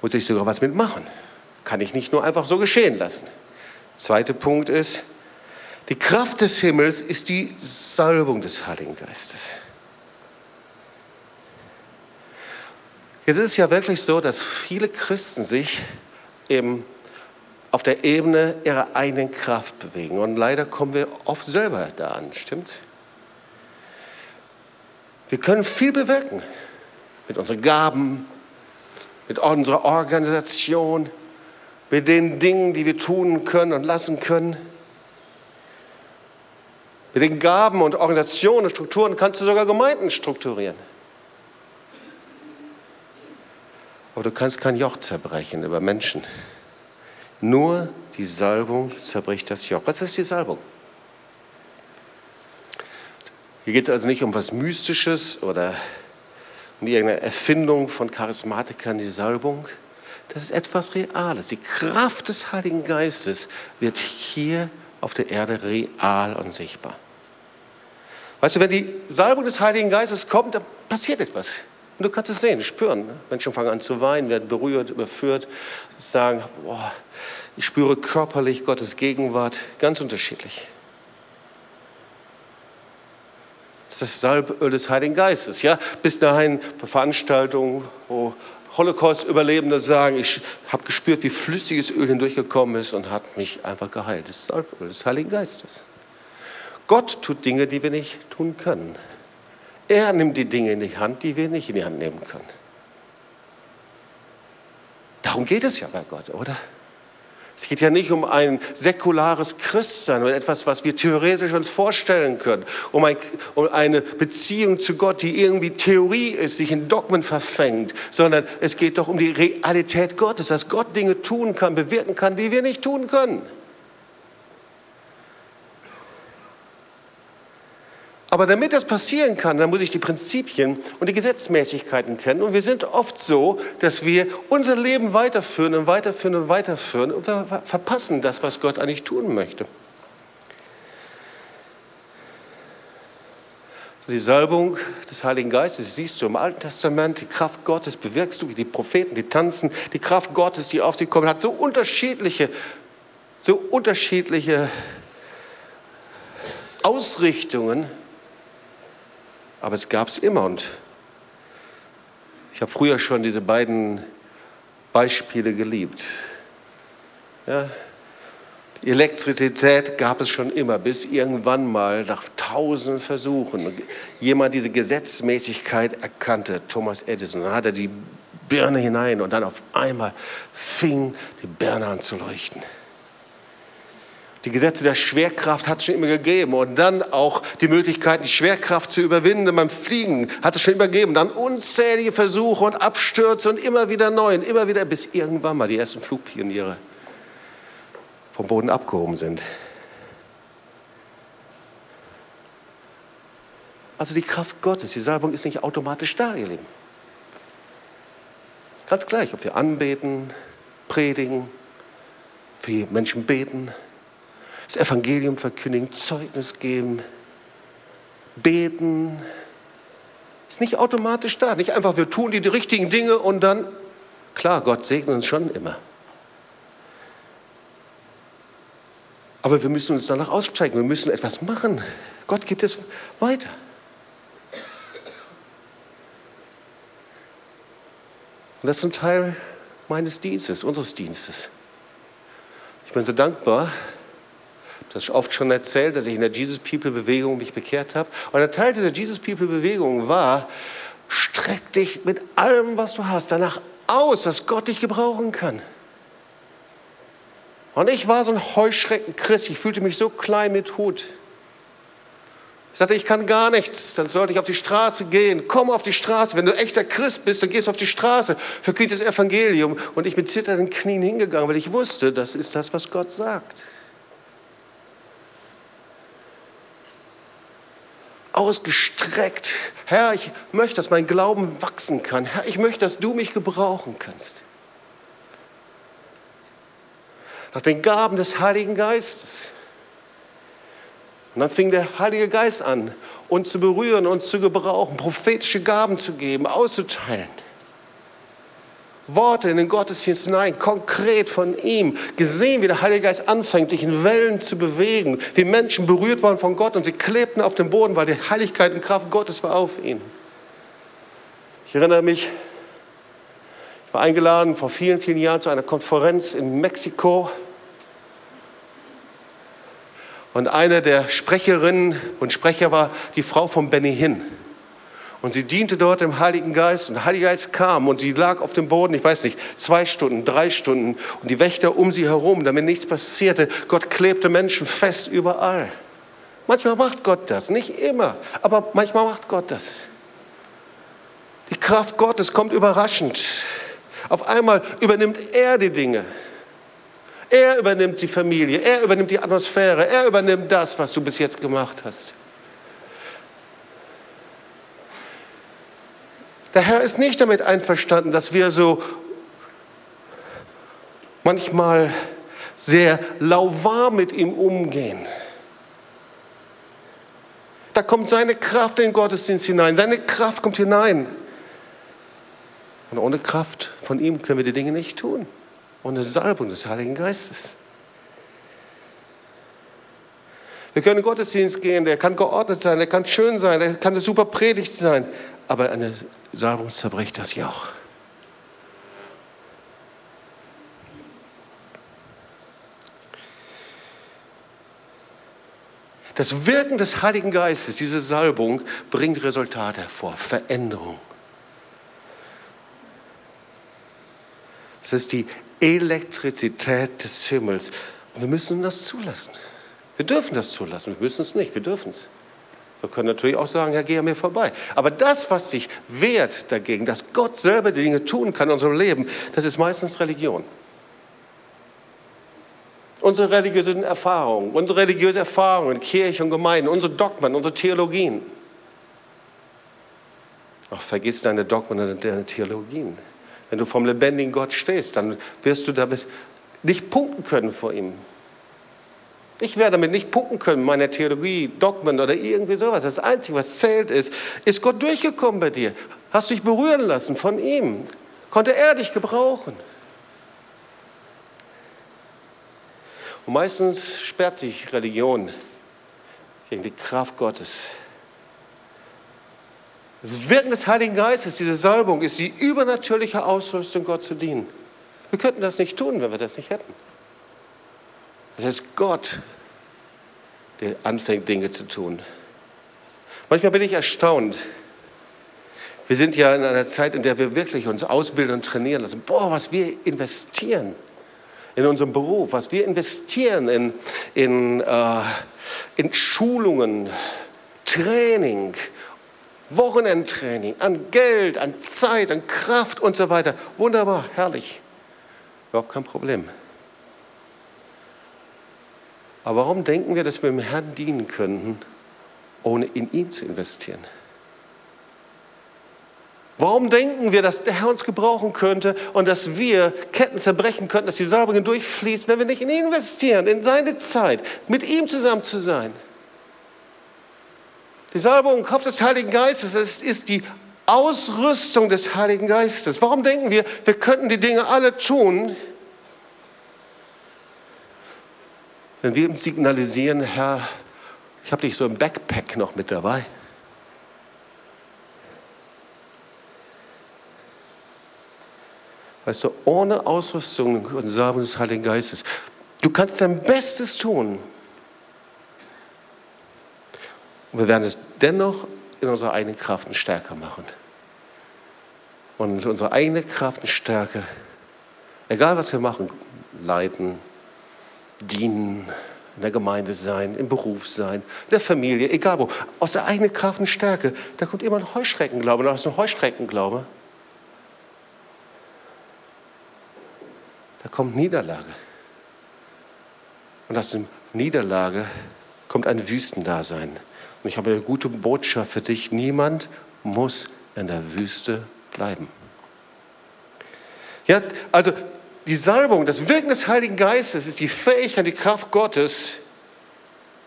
[SPEAKER 2] muss ich sogar was mitmachen. Kann ich nicht nur einfach so geschehen lassen. Zweiter Punkt ist, die Kraft des Himmels ist die Salbung des Heiligen Geistes. Jetzt ist es ja wirklich so, dass viele Christen sich eben auf der Ebene ihrer eigenen Kraft bewegen. Und leider kommen wir oft selber da an, stimmt's? Wir können viel bewirken mit unseren Gaben, mit unserer Organisation, mit den Dingen, die wir tun können und lassen können. Mit den Gaben und Organisationen und Strukturen kannst du sogar Gemeinden strukturieren. Aber du kannst kein Joch zerbrechen über Menschen. Nur die Salbung zerbricht das Joch. Was ist die Salbung? Hier geht es also nicht um was Mystisches oder um irgendeine Erfindung von Charismatikern, die Salbung. Das ist etwas Reales. Die Kraft des Heiligen Geistes wird hier auf der Erde real und sichtbar. Weißt du, wenn die Salbung des Heiligen Geistes kommt, dann passiert etwas. Und du kannst es sehen, spüren. Menschen fangen an zu weinen, werden berührt, überführt, sagen, boah, ich spüre körperlich Gottes Gegenwart, ganz unterschiedlich. Das ist das Salböl des Heiligen Geistes. Ja? Bis dahin Veranstaltungen, wo Holocaust-Überlebende sagen, ich habe gespürt, wie flüssiges Öl hindurchgekommen ist und hat mich einfach geheilt. Das ist das Salböl des Heiligen Geistes. Gott tut Dinge, die wir nicht tun können. Er nimmt die Dinge in die Hand, die wir nicht in die Hand nehmen können. Darum geht es ja bei Gott, oder? Es geht ja nicht um ein säkulares Christsein oder etwas, was wir theoretisch uns vorstellen können, um, ein, um, eine Beziehung zu Gott, die irgendwie Theorie ist, sich in Dogmen verfängt, sondern es geht doch um die Realität Gottes, dass Gott Dinge tun kann, bewirken kann, die wir nicht tun können. Aber damit das passieren kann, dann muss ich die Prinzipien und die Gesetzmäßigkeiten kennen. Und wir sind oft so, dass wir unser Leben weiterführen und weiterführen und weiterführen und wir verpassen das, was Gott eigentlich tun möchte. Die Salbung des Heiligen Geistes, siehst du im Alten Testament, die Kraft Gottes bewirkst du, wie die Propheten, die tanzen, die Kraft Gottes, die auf sie kommt, hat so unterschiedliche, so unterschiedliche Ausrichtungen, aber es gab es immer. Und ich habe früher schon diese beiden Beispiele geliebt. Ja, die Elektrizität gab es schon immer, bis irgendwann mal nach tausenden Versuchen jemand diese Gesetzmäßigkeit erkannte, Thomas Edison. Dann hat er die Birne hinein und dann auf einmal fing die Birne an zu leuchten. Die Gesetze der Schwerkraft hat es schon immer gegeben. Und dann auch die Möglichkeit, die Schwerkraft zu überwinden beim Fliegen hat es schon immer gegeben. Dann unzählige Versuche und Abstürze und immer wieder neu und immer wieder, bis irgendwann mal die ersten Flugpioniere vom Boden abgehoben sind. Also die Kraft Gottes, die Salbung ist nicht automatisch da, ihr Lieben. Ganz gleich, ob wir anbeten, predigen, für Menschen beten, das Evangelium verkündigen, Zeugnis geben, beten. Ist nicht automatisch da. Nicht einfach, wir tun die, die richtigen Dinge und dann, klar, Gott segnet uns schon immer. Aber wir müssen uns danach aussteigen, wir müssen etwas machen. Gott gibt es weiter. Und das ist ein Teil meines Dienstes, unseres Dienstes. Ich bin so dankbar, das ist oft schon erzählt, dass ich in der Jesus People Bewegung mich bekehrt habe. Und ein Teil dieser Jesus People Bewegung war, streck dich mit allem, was du hast, danach aus, dass Gott dich gebrauchen kann. Und ich war so ein Heuschrecken-Christ. Ich fühlte mich so klein mit Hut. Ich sagte, ich kann gar nichts, dann sollte ich auf die Straße gehen. Komm auf die Straße. Wenn du echter Christ bist, dann gehst du auf die Straße, verkündigst das Evangelium. Und ich bin zitternden Knien hingegangen, weil ich wusste, das ist das, was Gott sagt. Ausgestreckt. Herr, ich möchte, dass mein Glauben wachsen kann. Herr, ich möchte, dass du mich gebrauchen kannst. nach den Gaben des Heiligen Geistes. Und dann fing der Heilige Geist an, uns zu berühren, uns zu gebrauchen, prophetische Gaben zu geben, auszuteilen. Worte in den Gottesdienst hinein, konkret von ihm, gesehen, wie der Heilige Geist anfängt, sich in Wellen zu bewegen, wie Menschen berührt waren von Gott und sie klebten auf dem Boden, weil die Heiligkeit und Kraft Gottes war auf ihnen. Ich erinnere mich, ich war eingeladen vor vielen, vielen Jahren zu einer Konferenz in Mexiko und eine der Sprecherinnen und Sprecher war die Frau von Benny Hinn. Und sie diente dort im Heiligen Geist und der Heilige Geist kam und sie lag auf dem Boden, ich weiß nicht, zwei Stunden, drei Stunden und die Wächter um sie herum, damit nichts passierte. Gott klebte Menschen fest überall. Manchmal macht Gott das, nicht immer, aber manchmal macht Gott das. Die Kraft Gottes kommt überraschend. Auf einmal übernimmt er die Dinge. Er übernimmt die Familie, er übernimmt die Atmosphäre, er übernimmt das, was du bis jetzt gemacht hast. Der Herr ist nicht damit einverstanden, dass wir so manchmal sehr lauwarm mit ihm umgehen. Da kommt seine Kraft in den Gottesdienst hinein, seine Kraft kommt hinein. Und ohne Kraft von ihm können wir die Dinge nicht tun eine Salbung des Heiligen Geistes. Wir können in den Gottesdienst gehen, der kann geordnet sein, der kann schön sein, der kann eine super Predigt sein, aber eine Salbung zerbricht das Joch. Das Wirken des Heiligen Geistes, diese Salbung, bringt Resultate hervor, Veränderung. Es ist die Elektrizität des Himmels. Und wir müssen das zulassen. Wir dürfen das zulassen. Wir müssen es nicht. Wir dürfen es. Wir können natürlich auch sagen, Herr, geh an mir vorbei. Aber das, was sich wehrt dagegen, dass Gott selber die Dinge tun kann in unserem Leben, das ist meistens Religion. Unsere religiösen Erfahrungen, unsere religiöse Erfahrungen Kirche und Gemeinden, unsere Dogmen, unsere Theologien. Ach, vergiss deine Dogmen und deine Theologien. Wenn du vom lebendigen Gott stehst, dann wirst du damit nicht punkten können vor ihm. Ich werde damit nicht punkten können, meine Theologie, Dogmen oder irgendwie sowas. Das Einzige, was zählt, ist, ist Gott durchgekommen bei dir? Hast du dich berühren lassen von ihm? Konnte er dich gebrauchen? Und meistens sperrt sich Religion gegen die Kraft Gottes. Das Wirken des Heiligen Geistes, diese Salbung, ist die übernatürliche Ausrüstung, Gott zu dienen. Wir könnten das nicht tun, wenn wir das nicht hätten. Es ist Gott, der anfängt, Dinge zu tun. Manchmal bin ich erstaunt. Wir sind ja in einer Zeit, in der wir wirklich uns ausbilden und trainieren lassen. Boah, was wir investieren in unserem Beruf, was wir investieren in, in, äh, in Schulungen, Training, Wochenendtraining, an Geld, an Zeit, an Kraft und so weiter. Wunderbar, herrlich. Überhaupt kein Problem. Aber warum denken wir, dass wir dem Herrn dienen könnten, ohne in ihn zu investieren? Warum denken wir, dass der Herr uns gebrauchen könnte und dass wir Ketten zerbrechen könnten, dass die Salbung durchfließt, wenn wir nicht in ihn investieren, in seine Zeit, mit ihm zusammen zu sein? Die Salbung im Kopf des Heiligen Geistes, es ist die Ausrüstung des Heiligen Geistes. Warum denken wir, wir könnten die Dinge alle tun, wenn wir ihm signalisieren, Herr, ich habe dich so im Backpack noch mit dabei. Weißt du, ohne Ausrüstung und Salbung des Heiligen Geistes, du kannst dein Bestes tun. Und wir werden es dennoch in unserer eigenen Kraft und Stärke machen. Und unsere eigene Kraft und Stärke, egal was wir machen, leiten, dienen, in der Gemeinde sein, im Beruf sein, in der Familie, egal wo, aus der eigenen Kraft und Stärke, da kommt immer ein Heuschreckenglaube. Und aus dem Heuschreckenglaube da kommt Niederlage. Und aus der Niederlage kommt ein Wüstendasein. Und ich habe eine gute Botschaft für dich. Niemand muss in der Wüste bleiben. Ja, also die Salbung, das Wirken des Heiligen Geistes ist die Fähigkeit, die Kraft Gottes,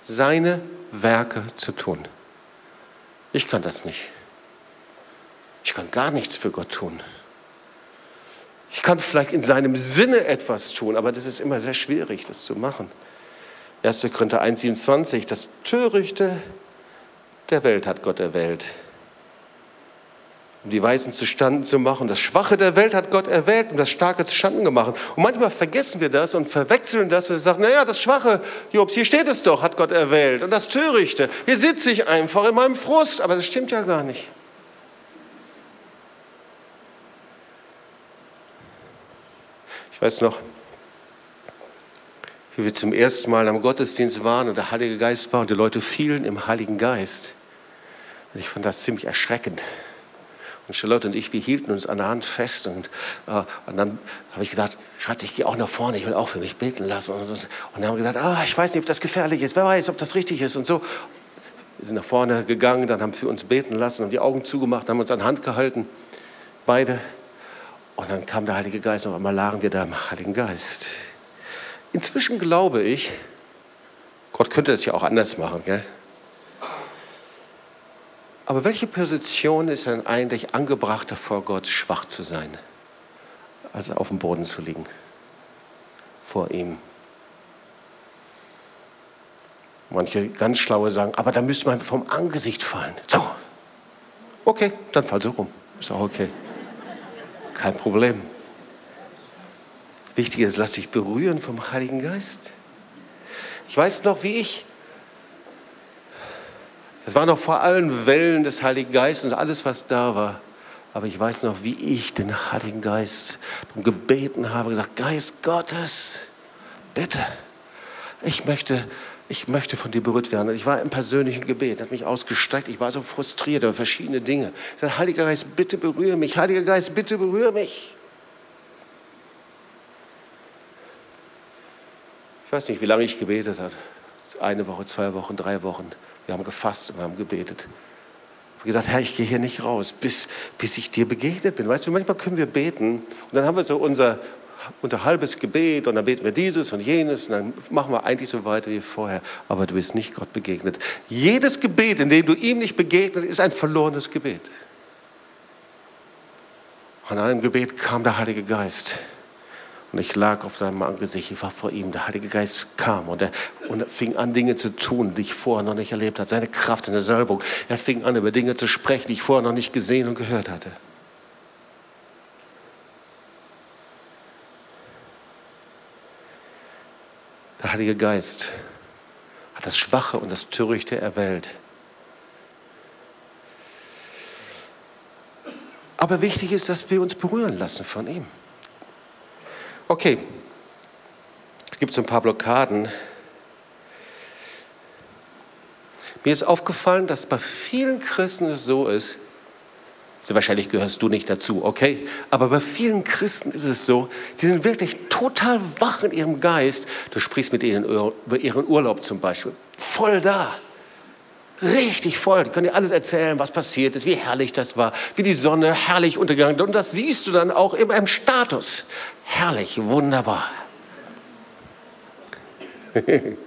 [SPEAKER 2] seine Werke zu tun. Ich kann das nicht. Ich kann gar nichts für Gott tun. Ich kann vielleicht in seinem Sinne etwas tun, aber das ist immer sehr schwierig, das zu machen. 1. Korinther 1,27, das Törichte der Welt hat Gott erwählt, um die Weisen zustande zu machen. Das Schwache der Welt hat Gott erwählt, um das Starke zustande gemacht. Und manchmal vergessen wir das und verwechseln das und sagen, naja, das Schwache, Jobs, hier steht es doch, hat Gott erwählt. Und das Törichte, hier sitze ich einfach in meinem Frust, aber das stimmt ja gar nicht. Ich weiß noch, wie wir zum ersten Mal am Gottesdienst waren und der Heilige Geist war und die Leute fielen im Heiligen Geist. Und ich fand das ziemlich erschreckend. Und Charlotte und ich, wir hielten uns an der Hand fest und, äh, und dann habe ich gesagt, Schatz, ich gehe auch nach vorne, ich will auch für mich beten lassen. Und, und dann haben wir gesagt, ah, ich weiß nicht, ob das gefährlich ist, wer weiß, ob das richtig ist und so. Wir sind nach vorne gegangen, dann haben für uns beten lassen und die Augen zugemacht, haben uns an Hand gehalten, beide. Und dann kam der Heilige Geist und auf einmal lagen wir da im Heiligen Geist. Inzwischen glaube ich, Gott könnte es ja auch anders machen, gell? Aber welche Position ist denn eigentlich angebrachter vor Gott, schwach zu sein, also auf dem Boden zu liegen, vor ihm? Manche ganz schlaue sagen, aber da müsste man vom Angesicht fallen. So, okay, dann fall so rum. Ist auch okay. Kein Problem. Wichtig ist, lass dich berühren vom Heiligen Geist. Ich weiß noch, wie ich, das war noch vor allen Wellen des Heiligen Geistes und alles, was da war. Aber ich weiß noch, wie ich den Heiligen Geist gebeten habe, gesagt, Geist Gottes, bitte, ich möchte, ich möchte von dir berührt werden. Und ich war im persönlichen Gebet, hat mich ausgestreckt, ich war so frustriert über verschiedene Dinge. Ich sagte, Heiliger Geist, bitte berühre mich. Heiliger Geist, bitte berühre mich. Ich weiß nicht, wie lange ich gebetet habe. Eine Woche, zwei Wochen, drei Wochen. Wir haben gefasst und wir haben gebetet. Ich habe gesagt, Herr, ich gehe hier nicht raus, bis, bis ich dir begegnet bin. Weißt du, manchmal können wir beten und dann haben wir so unser, unser halbes Gebet und dann beten wir dieses und jenes und dann machen wir eigentlich so weiter wie vorher. Aber du bist nicht Gott begegnet. Jedes Gebet, in dem du ihm nicht begegnet, ist ein verlorenes Gebet. An einem Gebet kam der Heilige Geist. Und ich lag auf seinem Angesicht, ich war vor ihm. Der Heilige Geist kam und er, und er fing an, Dinge zu tun, die ich vorher noch nicht erlebt hatte. Seine Kraft, seine Salbung. Er fing an, über Dinge zu sprechen, die ich vorher noch nicht gesehen und gehört hatte. Der Heilige Geist hat das Schwache und das Törichte erwählt. Aber wichtig ist, dass wir uns berühren lassen von ihm. Okay, gibt so ein paar Blockaden. Mir ist aufgefallen, dass bei vielen Christen es so ist, also wahrscheinlich gehörst du nicht dazu, okay? Aber bei vielen Christen ist es so, die sind wirklich total wach in ihrem Geist. Du sprichst mit ihnen über ihren Urlaub zum Beispiel. Voll da. Richtig voll. Die können dir alles erzählen, was passiert ist, wie herrlich das war, wie die Sonne herrlich untergegangen ist. Und das siehst du dann auch immer im Status. Herrlich, wunderbar.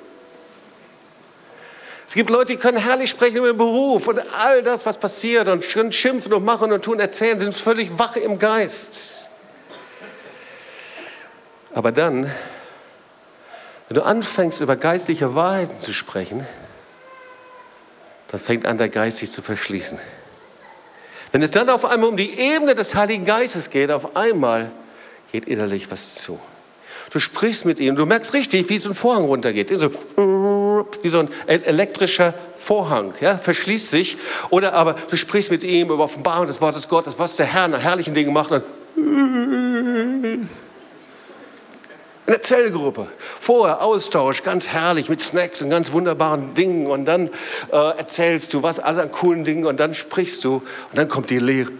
[SPEAKER 2] Es gibt Leute, die können herrlich sprechen über den Beruf und all das, was passiert und schimpfen und machen und tun, erzählen, sind völlig wach im Geist. Aber dann, wenn du anfängst, über geistliche Wahrheiten zu sprechen, dann fängt an, der Geist sich zu verschließen. Wenn es dann auf einmal um die Ebene des Heiligen Geistes geht, auf einmal geht innerlich was zu. Du sprichst mit ihm, du merkst richtig, wie so ein Vorhang runtergeht. So, wie so ein elektrischer Vorhang, ja, verschließt sich. Oder aber du sprichst mit ihm über Offenbarung des Wortes Gottes, was der Herr nach herrlichen Dingen macht. Und der Zellgruppe. Vorher Austausch, ganz herrlich mit Snacks und ganz wunderbaren Dingen. Und dann äh, erzählst du was, alles an coolen Dingen. Und dann sprichst du. Und dann kommt die Lehre.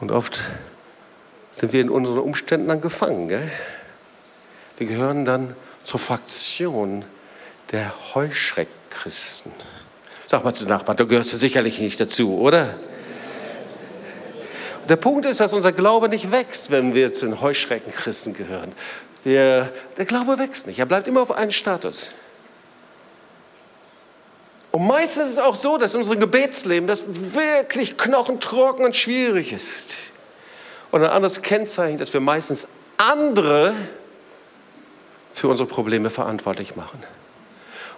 [SPEAKER 2] Und oft sind wir in unseren Umständen dann gefangen. Gell? Wir gehören dann zur Fraktion der Heuschreck-Christen. Sag mal zu Nachbarn, da gehörst du sicherlich nicht dazu, oder? Der Punkt ist, dass unser Glaube nicht wächst, wenn wir zu den Heuschrecken-Christen gehören. Wir, der Glaube wächst nicht, er bleibt immer auf einen Status. Und meistens ist es auch so, dass unser Gebetsleben das wirklich knochentrocken und schwierig ist. Und ein anderes Kennzeichen, dass wir meistens andere für unsere Probleme verantwortlich machen.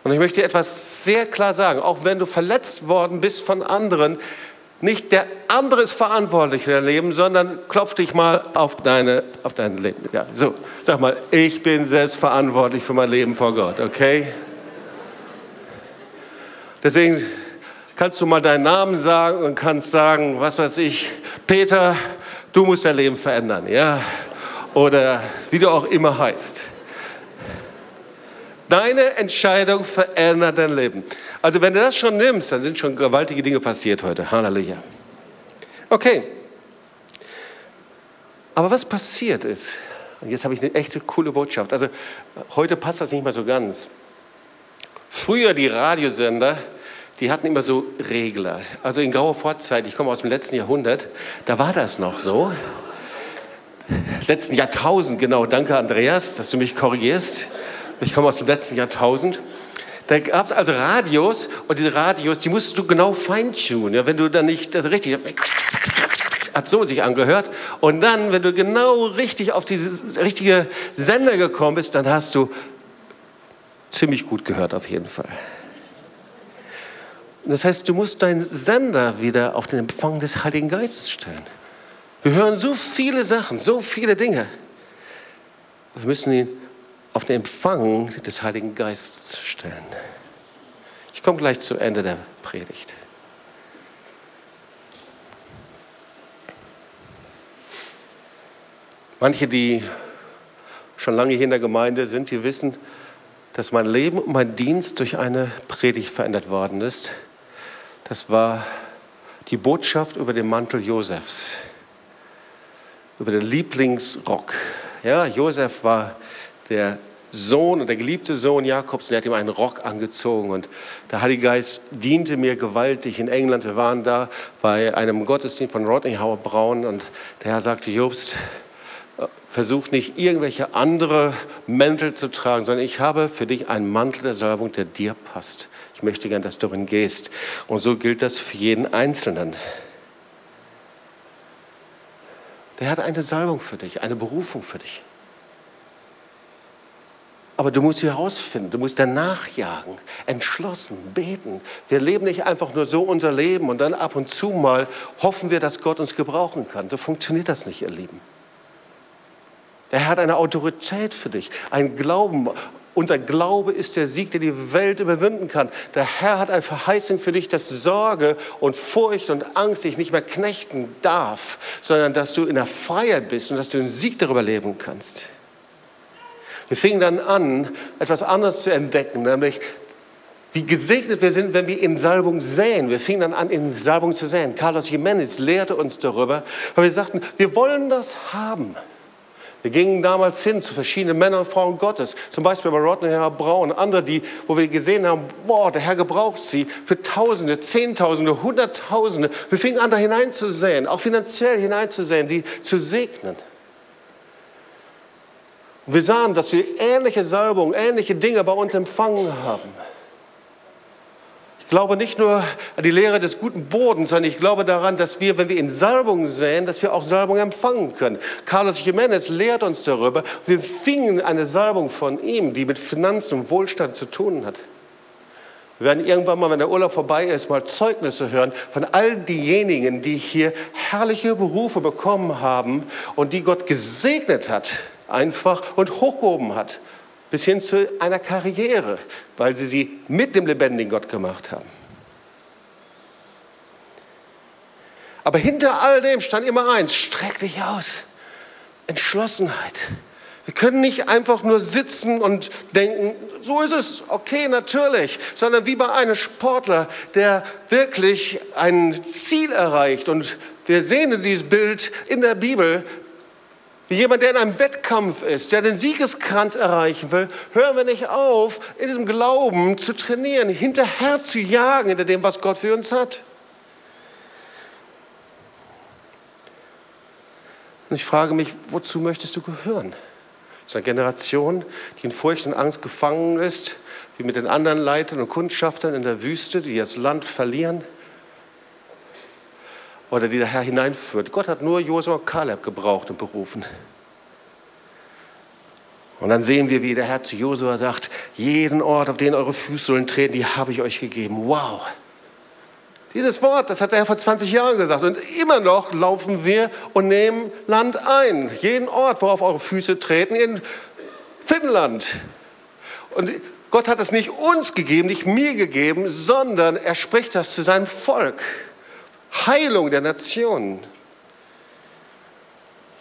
[SPEAKER 2] Und ich möchte dir etwas sehr klar sagen, auch wenn du verletzt worden bist von anderen, nicht der andere ist verantwortlich für dein Leben, sondern klopf dich mal auf, deine, auf dein Leben. Ja, so, sag mal, ich bin selbst verantwortlich für mein Leben vor Gott, okay? Deswegen kannst du mal deinen Namen sagen und kannst sagen, was weiß ich, Peter, du musst dein Leben verändern, ja? Oder wie du auch immer heißt. Deine Entscheidung verändert dein Leben. Also wenn du das schon nimmst, dann sind schon gewaltige Dinge passiert heute. Halleluja. Okay. Aber was passiert ist, und jetzt habe ich eine echte coole Botschaft. Also heute passt das nicht mehr so ganz. Früher die Radiosender, die hatten immer so Regler. Also in grauer Vorzeit, ich komme aus dem letzten Jahrhundert, da war das noch so. Letzten Jahrtausend, genau. Danke, Andreas, dass du mich korrigierst. Ich komme aus dem letzten Jahrtausend. Da gab es also Radios und diese Radios, die musst du genau feintunen. Ja, wenn du dann nicht das richtig hat so sich angehört. Und dann, wenn du genau richtig auf diese richtige Sender gekommen bist, dann hast du ziemlich gut gehört auf jeden Fall. Das heißt, du musst deinen Sender wieder auf den Empfang des Heiligen Geistes stellen. Wir hören so viele Sachen, so viele Dinge. Wir müssen ihn auf den Empfang des Heiligen Geistes stellen. Ich komme gleich zu Ende der Predigt. Manche, die schon lange hier in der Gemeinde sind, die wissen, dass mein Leben und mein Dienst durch eine Predigt verändert worden ist. Das war die Botschaft über den Mantel Josefs, über den Lieblingsrock. Ja, Josef war der Sohn und der geliebte Sohn Jakobs, der hat ihm einen Rock angezogen und der Heilige Geist diente mir gewaltig in England. Wir waren da bei einem Gottesdienst von Rodney Howard Brown und der Herr sagte, Jobst, versuch nicht irgendwelche andere Mäntel zu tragen, sondern ich habe für dich einen Mantel der Salbung, der dir passt. Ich möchte gern, dass du darin gehst. Und so gilt das für jeden Einzelnen. Der hat eine Salbung für dich, eine Berufung für dich. Aber du musst sie herausfinden, du musst danach jagen, entschlossen, beten. Wir leben nicht einfach nur so unser Leben und dann ab und zu mal hoffen wir, dass Gott uns gebrauchen kann. So funktioniert das nicht, ihr Lieben. Er hat eine Autorität für dich, einen Glauben, Unser Glaube ist der Sieg, der die Welt überwinden kann. Der Herr hat eine Verheißung für dich, dass Sorge und Furcht und Angst dich nicht mehr knechten darf, sondern dass du in der Freiheit bist und dass du einen Sieg darüber leben kannst. Wir fingen dann an, etwas anderes zu entdecken, nämlich wie gesegnet wir sind, wenn wir in Salbung säen. Wir fingen dann an, in Salbung zu säen. Carlos Jimenez lehrte uns darüber, weil wir sagten, wir wollen das haben. Wir gingen damals hin zu verschiedenen Männern und Frauen Gottes, zum Beispiel bei Rodney Herr Braun, andere, die, wo wir gesehen haben, boah, der Herr gebraucht sie für Tausende, Zehntausende, Hunderttausende. Wir fingen an, da hineinzusehen, auch finanziell hineinzusehen, die zu segnen. Und wir sahen, dass wir ähnliche Salbungen, ähnliche Dinge bei uns empfangen haben glaube nicht nur an die Lehre des guten Bodens, sondern ich glaube daran, dass wir, wenn wir in Salbung säen, dass wir auch Salbung empfangen können. Carlos Jimenez lehrt uns darüber. Wir fingen eine Salbung von ihm, die mit Finanzen und Wohlstand zu tun hat. Wir werden irgendwann mal, wenn der Urlaub vorbei ist, mal Zeugnisse hören von all diejenigen, die hier herrliche Berufe bekommen haben und die Gott gesegnet hat, einfach und hochgehoben hat bis hin zu einer Karriere, weil sie sie mit dem lebendigen Gott gemacht haben. Aber hinter all dem stand immer eins, streck dich aus, Entschlossenheit. Wir können nicht einfach nur sitzen und denken, so ist es, okay, natürlich, sondern wie bei einem Sportler, der wirklich ein Ziel erreicht. Und wir sehen in dieses Bild in der Bibel, jemand, der in einem Wettkampf ist, der den Siegeskranz erreichen will, hören wir nicht auf, in diesem Glauben zu trainieren, hinterher zu jagen, hinter dem, was Gott für uns hat. Und ich frage mich, wozu möchtest du gehören? Zu einer Generation, die in Furcht und Angst gefangen ist, wie mit den anderen Leitern und Kundschaftern in der Wüste, die das Land verlieren? Oder die der Herr hineinführt. Gott hat nur Josua und Kaleb gebraucht und berufen. Und dann sehen wir, wie der Herr zu Josua sagt, jeden Ort, auf den eure Fußsohlen treten, die habe ich euch gegeben. Wow. Dieses Wort, das hat der Herr vor 20 Jahren gesagt. Und immer noch laufen wir und nehmen Land ein. Jeden Ort, worauf eure Füße treten, in Finnland. Und Gott hat es nicht uns gegeben, nicht mir gegeben, sondern er spricht das zu seinem Volk. Heilung der Nationen.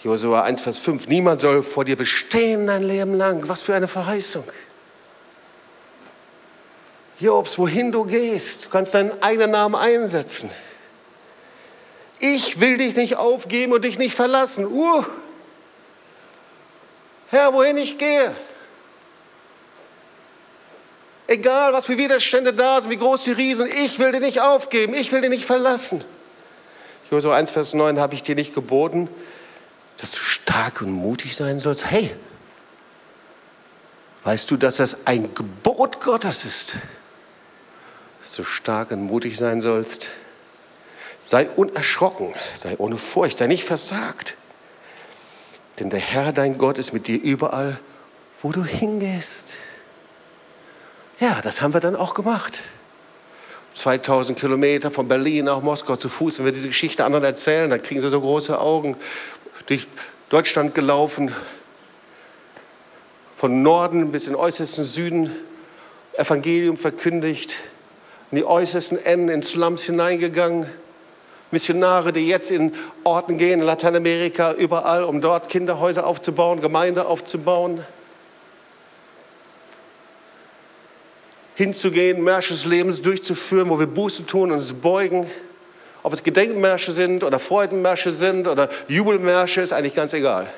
[SPEAKER 2] Josua 1, Vers 5, niemand soll vor dir bestehen dein Leben lang. Was für eine Verheißung. Jobs, wohin du gehst, du kannst deinen eigenen Namen einsetzen. Ich will dich nicht aufgeben und dich nicht verlassen. Uh. Herr, wohin ich gehe. Egal, was für Widerstände da sind, wie groß die Riesen, ich will dich nicht aufgeben, ich will dich nicht verlassen. Josua 1, Vers 9 habe ich dir nicht geboten, dass du stark und mutig sein sollst. Hey, weißt du, dass das ein Gebot Gottes ist, dass du stark und mutig sein sollst? Sei unerschrocken, sei ohne Furcht, sei nicht versagt. Denn der Herr, dein Gott, ist mit dir überall, wo du hingehst. Ja, das haben wir dann auch gemacht. 2000 Kilometer von Berlin nach Moskau zu Fuß. Wenn wir diese Geschichte anderen erzählen, dann kriegen sie so große Augen. Durch Deutschland gelaufen, von Norden bis in den äußersten Süden, Evangelium verkündigt, in die äußersten Enden, in Slums hineingegangen. Missionare, die jetzt in Orten gehen, in Lateinamerika, überall, um dort Kinderhäuser aufzubauen, Gemeinde aufzubauen. Hinzugehen, Märsche des Lebens durchzuführen, wo wir Buße tun und uns beugen. Ob es Gedenkmärsche sind oder Freudenmärsche sind oder Jubelmärsche, ist eigentlich ganz egal.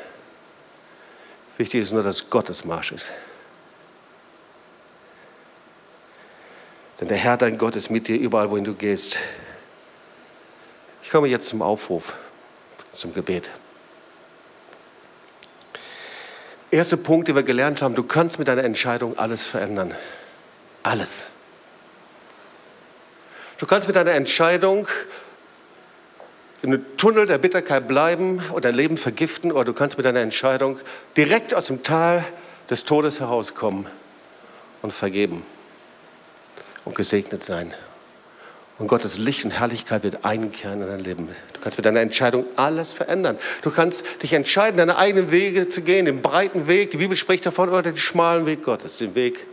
[SPEAKER 2] Wichtig ist nur, dass es Gottesmarsch ist. Denn der Herr, dein Gott, ist mit dir überall, wohin du gehst. Ich komme jetzt zum Aufruf, zum Gebet. Erster Punkt, den wir gelernt haben, du kannst mit deiner Entscheidung alles verändern. Alles. Du kannst mit deiner Entscheidung im Tunnel der Bitterkeit bleiben oder dein Leben vergiften oder du kannst mit deiner Entscheidung direkt aus dem Tal des Todes herauskommen und vergeben und gesegnet sein Und Gottes Licht und Herrlichkeit wird einkehren in dein Leben. Du kannst mit deiner Entscheidung alles verändern. Du kannst dich entscheiden, deine eigenen Wege zu gehen, den breiten Weg. Die Bibel spricht davon, oder den schmalen Weg Gottes, den Weg,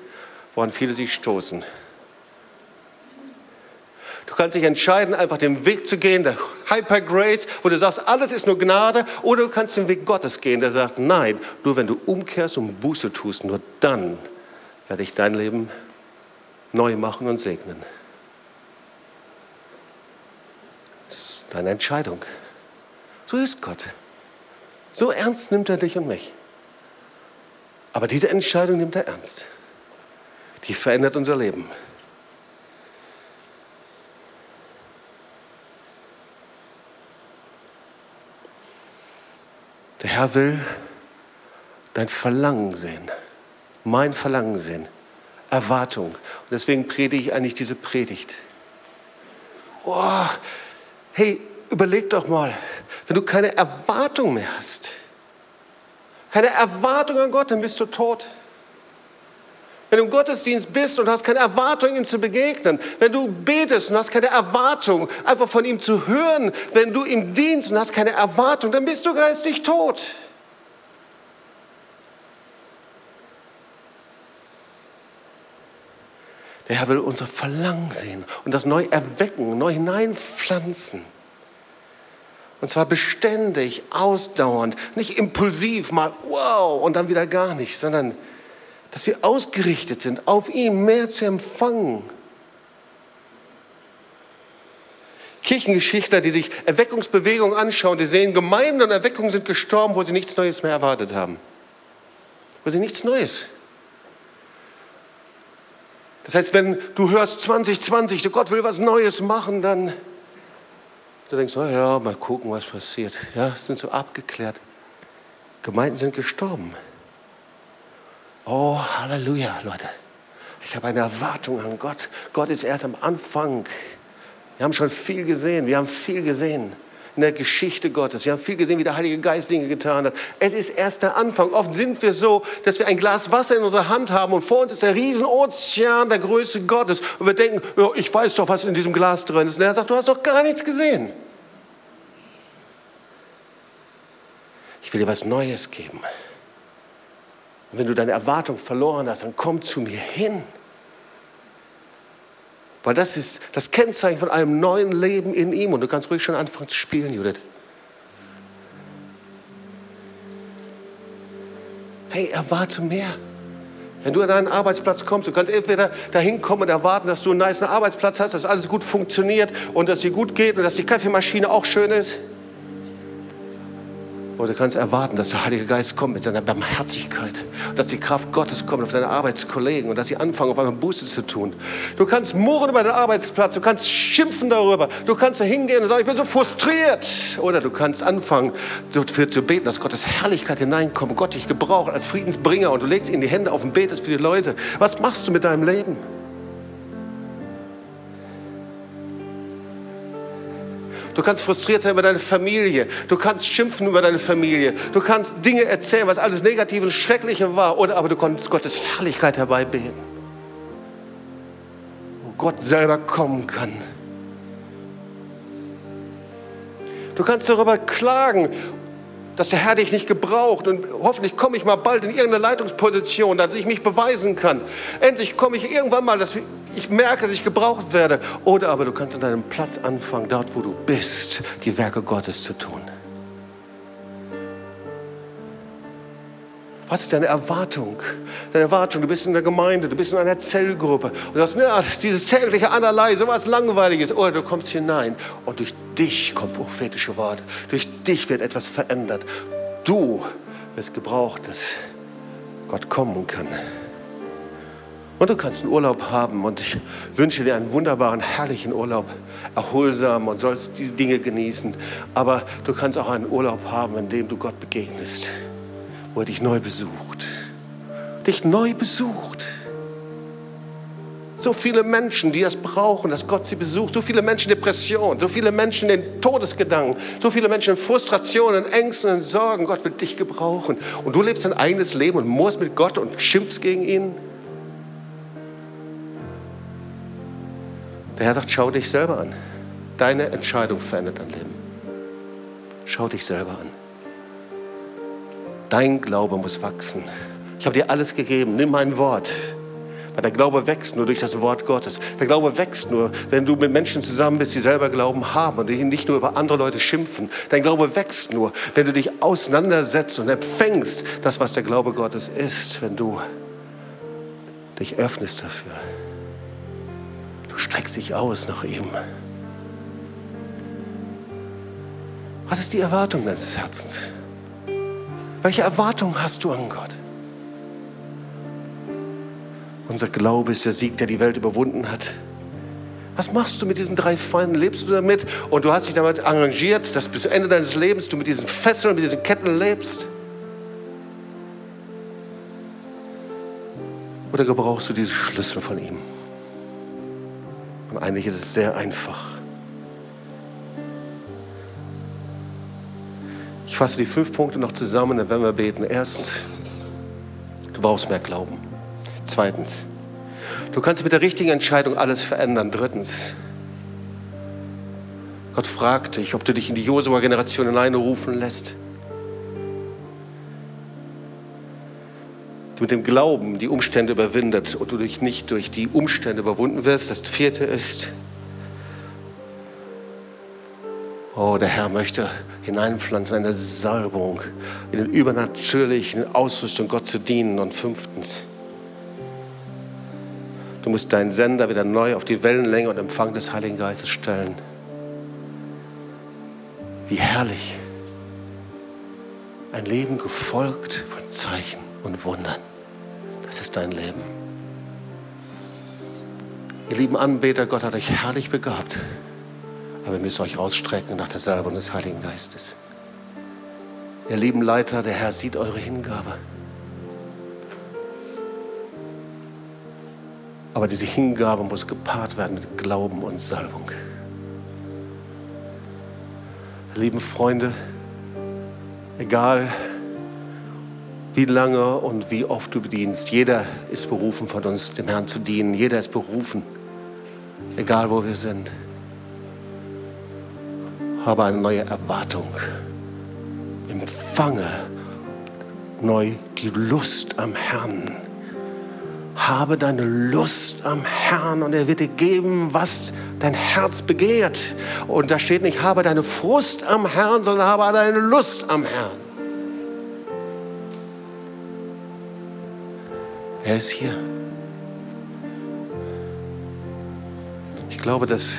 [SPEAKER 2] woran viele sich stoßen. Du kannst dich entscheiden, einfach den Weg zu gehen, der Hyper Grace, wo du sagst, alles ist nur Gnade, oder du kannst den Weg Gottes gehen, der sagt, nein, nur wenn du umkehrst und Buße tust, nur dann werde ich dein Leben neu machen und segnen. Das ist deine Entscheidung. So ist Gott. So ernst nimmt er dich und mich. Aber diese Entscheidung nimmt er ernst. Die verändert unser Leben. Der Herr will dein Verlangen sehen, mein Verlangen sehen, Erwartung. Und deswegen predige ich eigentlich diese Predigt. Oh, hey, überleg doch mal, wenn du keine Erwartung mehr hast, keine Erwartung an Gott, dann bist du tot. Wenn du im Gottesdienst bist und hast keine Erwartung, ihm zu begegnen, wenn du betest und hast keine Erwartung, einfach von ihm zu hören, wenn du ihm dienst und hast keine Erwartung, dann bist du geistig tot. Der Herr will unser Verlangen sehen und das neu erwecken, neu hineinpflanzen. Und zwar beständig, ausdauernd, nicht impulsiv, mal wow und dann wieder gar nicht, sondern dass wir ausgerichtet sind, auf ihn mehr zu empfangen. Kirchengeschichtler, die sich Erweckungsbewegungen anschauen, die sehen, Gemeinden und Erweckungen sind gestorben, wo sie nichts Neues mehr erwartet haben. Wo sie nichts Neues. Das heißt, wenn du hörst 2020, du Gott will was Neues machen, dann du denkst, oh ja, mal gucken, was passiert. Ja, sind so abgeklärt. Gemeinden sind gestorben. Oh, Halleluja, Leute. Ich habe eine Erwartung an Gott. Gott ist erst am Anfang. Wir haben schon viel gesehen. Wir haben viel gesehen in der Geschichte Gottes. Wir haben viel gesehen, wie der Heilige Geist Dinge getan hat. Es ist erst der Anfang. Oft sind wir so, dass wir ein Glas Wasser in unserer Hand haben und vor uns ist der Riesenozean der Größe Gottes. Und wir denken, oh, ich weiß doch, was in diesem Glas drin ist. Und er sagt, du hast doch gar nichts gesehen. Ich will dir was Neues geben. Und wenn du deine Erwartung verloren hast, dann komm zu mir hin. Weil das ist das Kennzeichen von einem neuen Leben in ihm. Und du kannst ruhig schon anfangen zu spielen, Judith. Hey, erwarte mehr. Wenn du an deinen Arbeitsplatz kommst, du kannst entweder dahin kommen und erwarten, dass du einen nice Arbeitsplatz hast, dass alles gut funktioniert und dass dir gut geht und dass die Kaffeemaschine auch schön ist. Oder du kannst erwarten, dass der Heilige Geist kommt mit seiner Barmherzigkeit, dass die Kraft Gottes kommt auf deine Arbeitskollegen und dass sie anfangen, auf einmal Buße zu tun. Du kannst murren über den Arbeitsplatz, du kannst schimpfen darüber, du kannst da hingehen und sagen, ich bin so frustriert. Oder du kannst anfangen, dafür zu beten, dass Gottes Herrlichkeit hineinkommt, Gott dich gebraucht als Friedensbringer und du legst ihm die Hände auf und betest für die Leute. Was machst du mit deinem Leben? Du kannst frustriert sein über deine Familie. Du kannst schimpfen über deine Familie. Du kannst Dinge erzählen, was alles Negative und Schreckliche war. Oder aber du kannst Gottes Herrlichkeit herbeibeten. Wo Gott selber kommen kann. Du kannst darüber klagen, dass der Herr dich nicht gebraucht und hoffentlich komme ich mal bald in irgendeine Leitungsposition, dass ich mich beweisen kann. Endlich komme ich irgendwann mal, dass ich merke, dass ich gebraucht werde. Oder aber du kannst an deinem Platz anfangen, dort wo du bist, die Werke Gottes zu tun. Was ist deine Erwartung? Deine Erwartung, du bist in der Gemeinde, du bist in einer Zellgruppe und du sagst, ja, dieses tägliche Anerlei, sowas Langweiliges. Oder du kommst hinein und durch dich kommt prophetische Worte. Durch dich wird etwas verändert. Du wirst gebraucht, dass Gott kommen kann. Und du kannst einen Urlaub haben und ich wünsche dir einen wunderbaren, herrlichen Urlaub, erholsam und sollst diese Dinge genießen. Aber du kannst auch einen Urlaub haben, in dem du Gott begegnest wo er dich neu besucht. Dich neu besucht. So viele Menschen, die das brauchen, dass Gott sie besucht. So viele Menschen in Depression, so viele Menschen in Todesgedanken, so viele Menschen in Frustrationen, Ängsten und Sorgen. Gott will dich gebrauchen. Und du lebst dein eigenes Leben und murrst mit Gott und schimpfst gegen ihn. Der Herr sagt, schau dich selber an. Deine Entscheidung verändert dein Leben. Schau dich selber an. Dein Glaube muss wachsen. Ich habe dir alles gegeben. Nimm mein Wort. Weil der Glaube wächst nur durch das Wort Gottes. Der Glaube wächst nur, wenn du mit Menschen zusammen bist, die selber Glauben haben und die nicht nur über andere Leute schimpfen. Dein Glaube wächst nur, wenn du dich auseinandersetzt und empfängst das, was der Glaube Gottes ist, wenn du dich öffnest dafür. Du streckst dich aus nach ihm. Was ist die Erwartung deines Herzens? Welche Erwartung hast du an Gott? Unser Glaube ist der Sieg, der die Welt überwunden hat. Was machst du mit diesen drei Feinden? Lebst du damit und du hast dich damit arrangiert, dass bis zum Ende deines Lebens du mit diesen Fesseln, mit diesen Ketten lebst? Oder gebrauchst du diese Schlüssel von ihm? Und eigentlich ist es sehr einfach. Fasse die fünf Punkte noch zusammen, dann werden wir beten. Erstens, du brauchst mehr Glauben. Zweitens, du kannst mit der richtigen Entscheidung alles verändern. Drittens, Gott fragt dich, ob du dich in die Josua-Generation hineinrufen lässt. Mit dem Glauben die Umstände überwindet und du dich nicht durch die Umstände überwunden wirst. Das vierte ist, Oh, der Herr möchte hineinpflanzen eine Salbung in den übernatürlichen Ausrüstung Gott zu dienen. Und fünftens, Du musst deinen Sender wieder neu auf die Wellenlänge und Empfang des Heiligen Geistes stellen. Wie herrlich. Ein Leben gefolgt von Zeichen und Wundern. Das ist dein Leben. Ihr lieben Anbeter, Gott hat euch herrlich begabt. Aber ihr müsst euch ausstrecken nach der Salbung des Heiligen Geistes. Ihr lieben Leiter, der Herr sieht eure Hingabe. Aber diese Hingabe muss gepaart werden mit Glauben und Salbung. Lieben Freunde, egal wie lange und wie oft du bedienst, jeder ist berufen von uns, dem Herrn zu dienen. Jeder ist berufen, egal wo wir sind. Habe eine neue Erwartung. Empfange neu die Lust am Herrn habe deine Lust am Herrn und er wird dir geben, was dein Herz begehrt. Und da steht nicht, habe deine Frust am Herrn, sondern habe deine Lust am Herrn. Er ist hier. Ich glaube, dass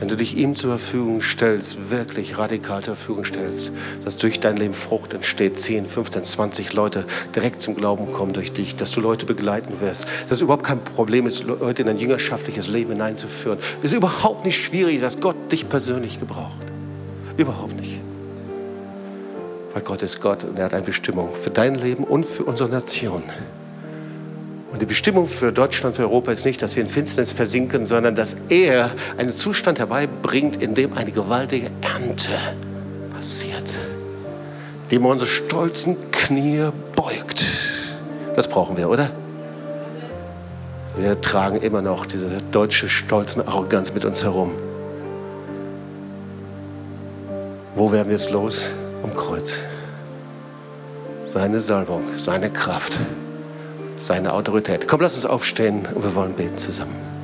[SPEAKER 2] wenn du dich ihm zur Verfügung stellst, wirklich radikal zur Verfügung stellst, dass durch dein Leben Frucht entsteht, 10, 15, 20 Leute direkt zum Glauben kommen durch dich, dass du Leute begleiten wirst, dass es überhaupt kein Problem ist, Leute in ein jüngerschaftliches Leben hineinzuführen. Es ist überhaupt nicht schwierig, dass Gott dich persönlich gebraucht. Überhaupt nicht. Weil Gott ist Gott und er hat eine Bestimmung für dein Leben und für unsere Nation. Und die Bestimmung für Deutschland, für Europa ist nicht, dass wir in Finsternis versinken, sondern dass er einen Zustand herbeibringt, in dem eine gewaltige Ernte passiert, dem er unsere stolzen Knie beugt. Das brauchen wir, oder? Wir tragen immer noch diese deutsche stolzen Arroganz mit uns herum. Wo werden wir es los? Um Kreuz. Seine Salbung, seine Kraft seine Autorität. Komm, lass uns aufstehen und wir wollen beten zusammen.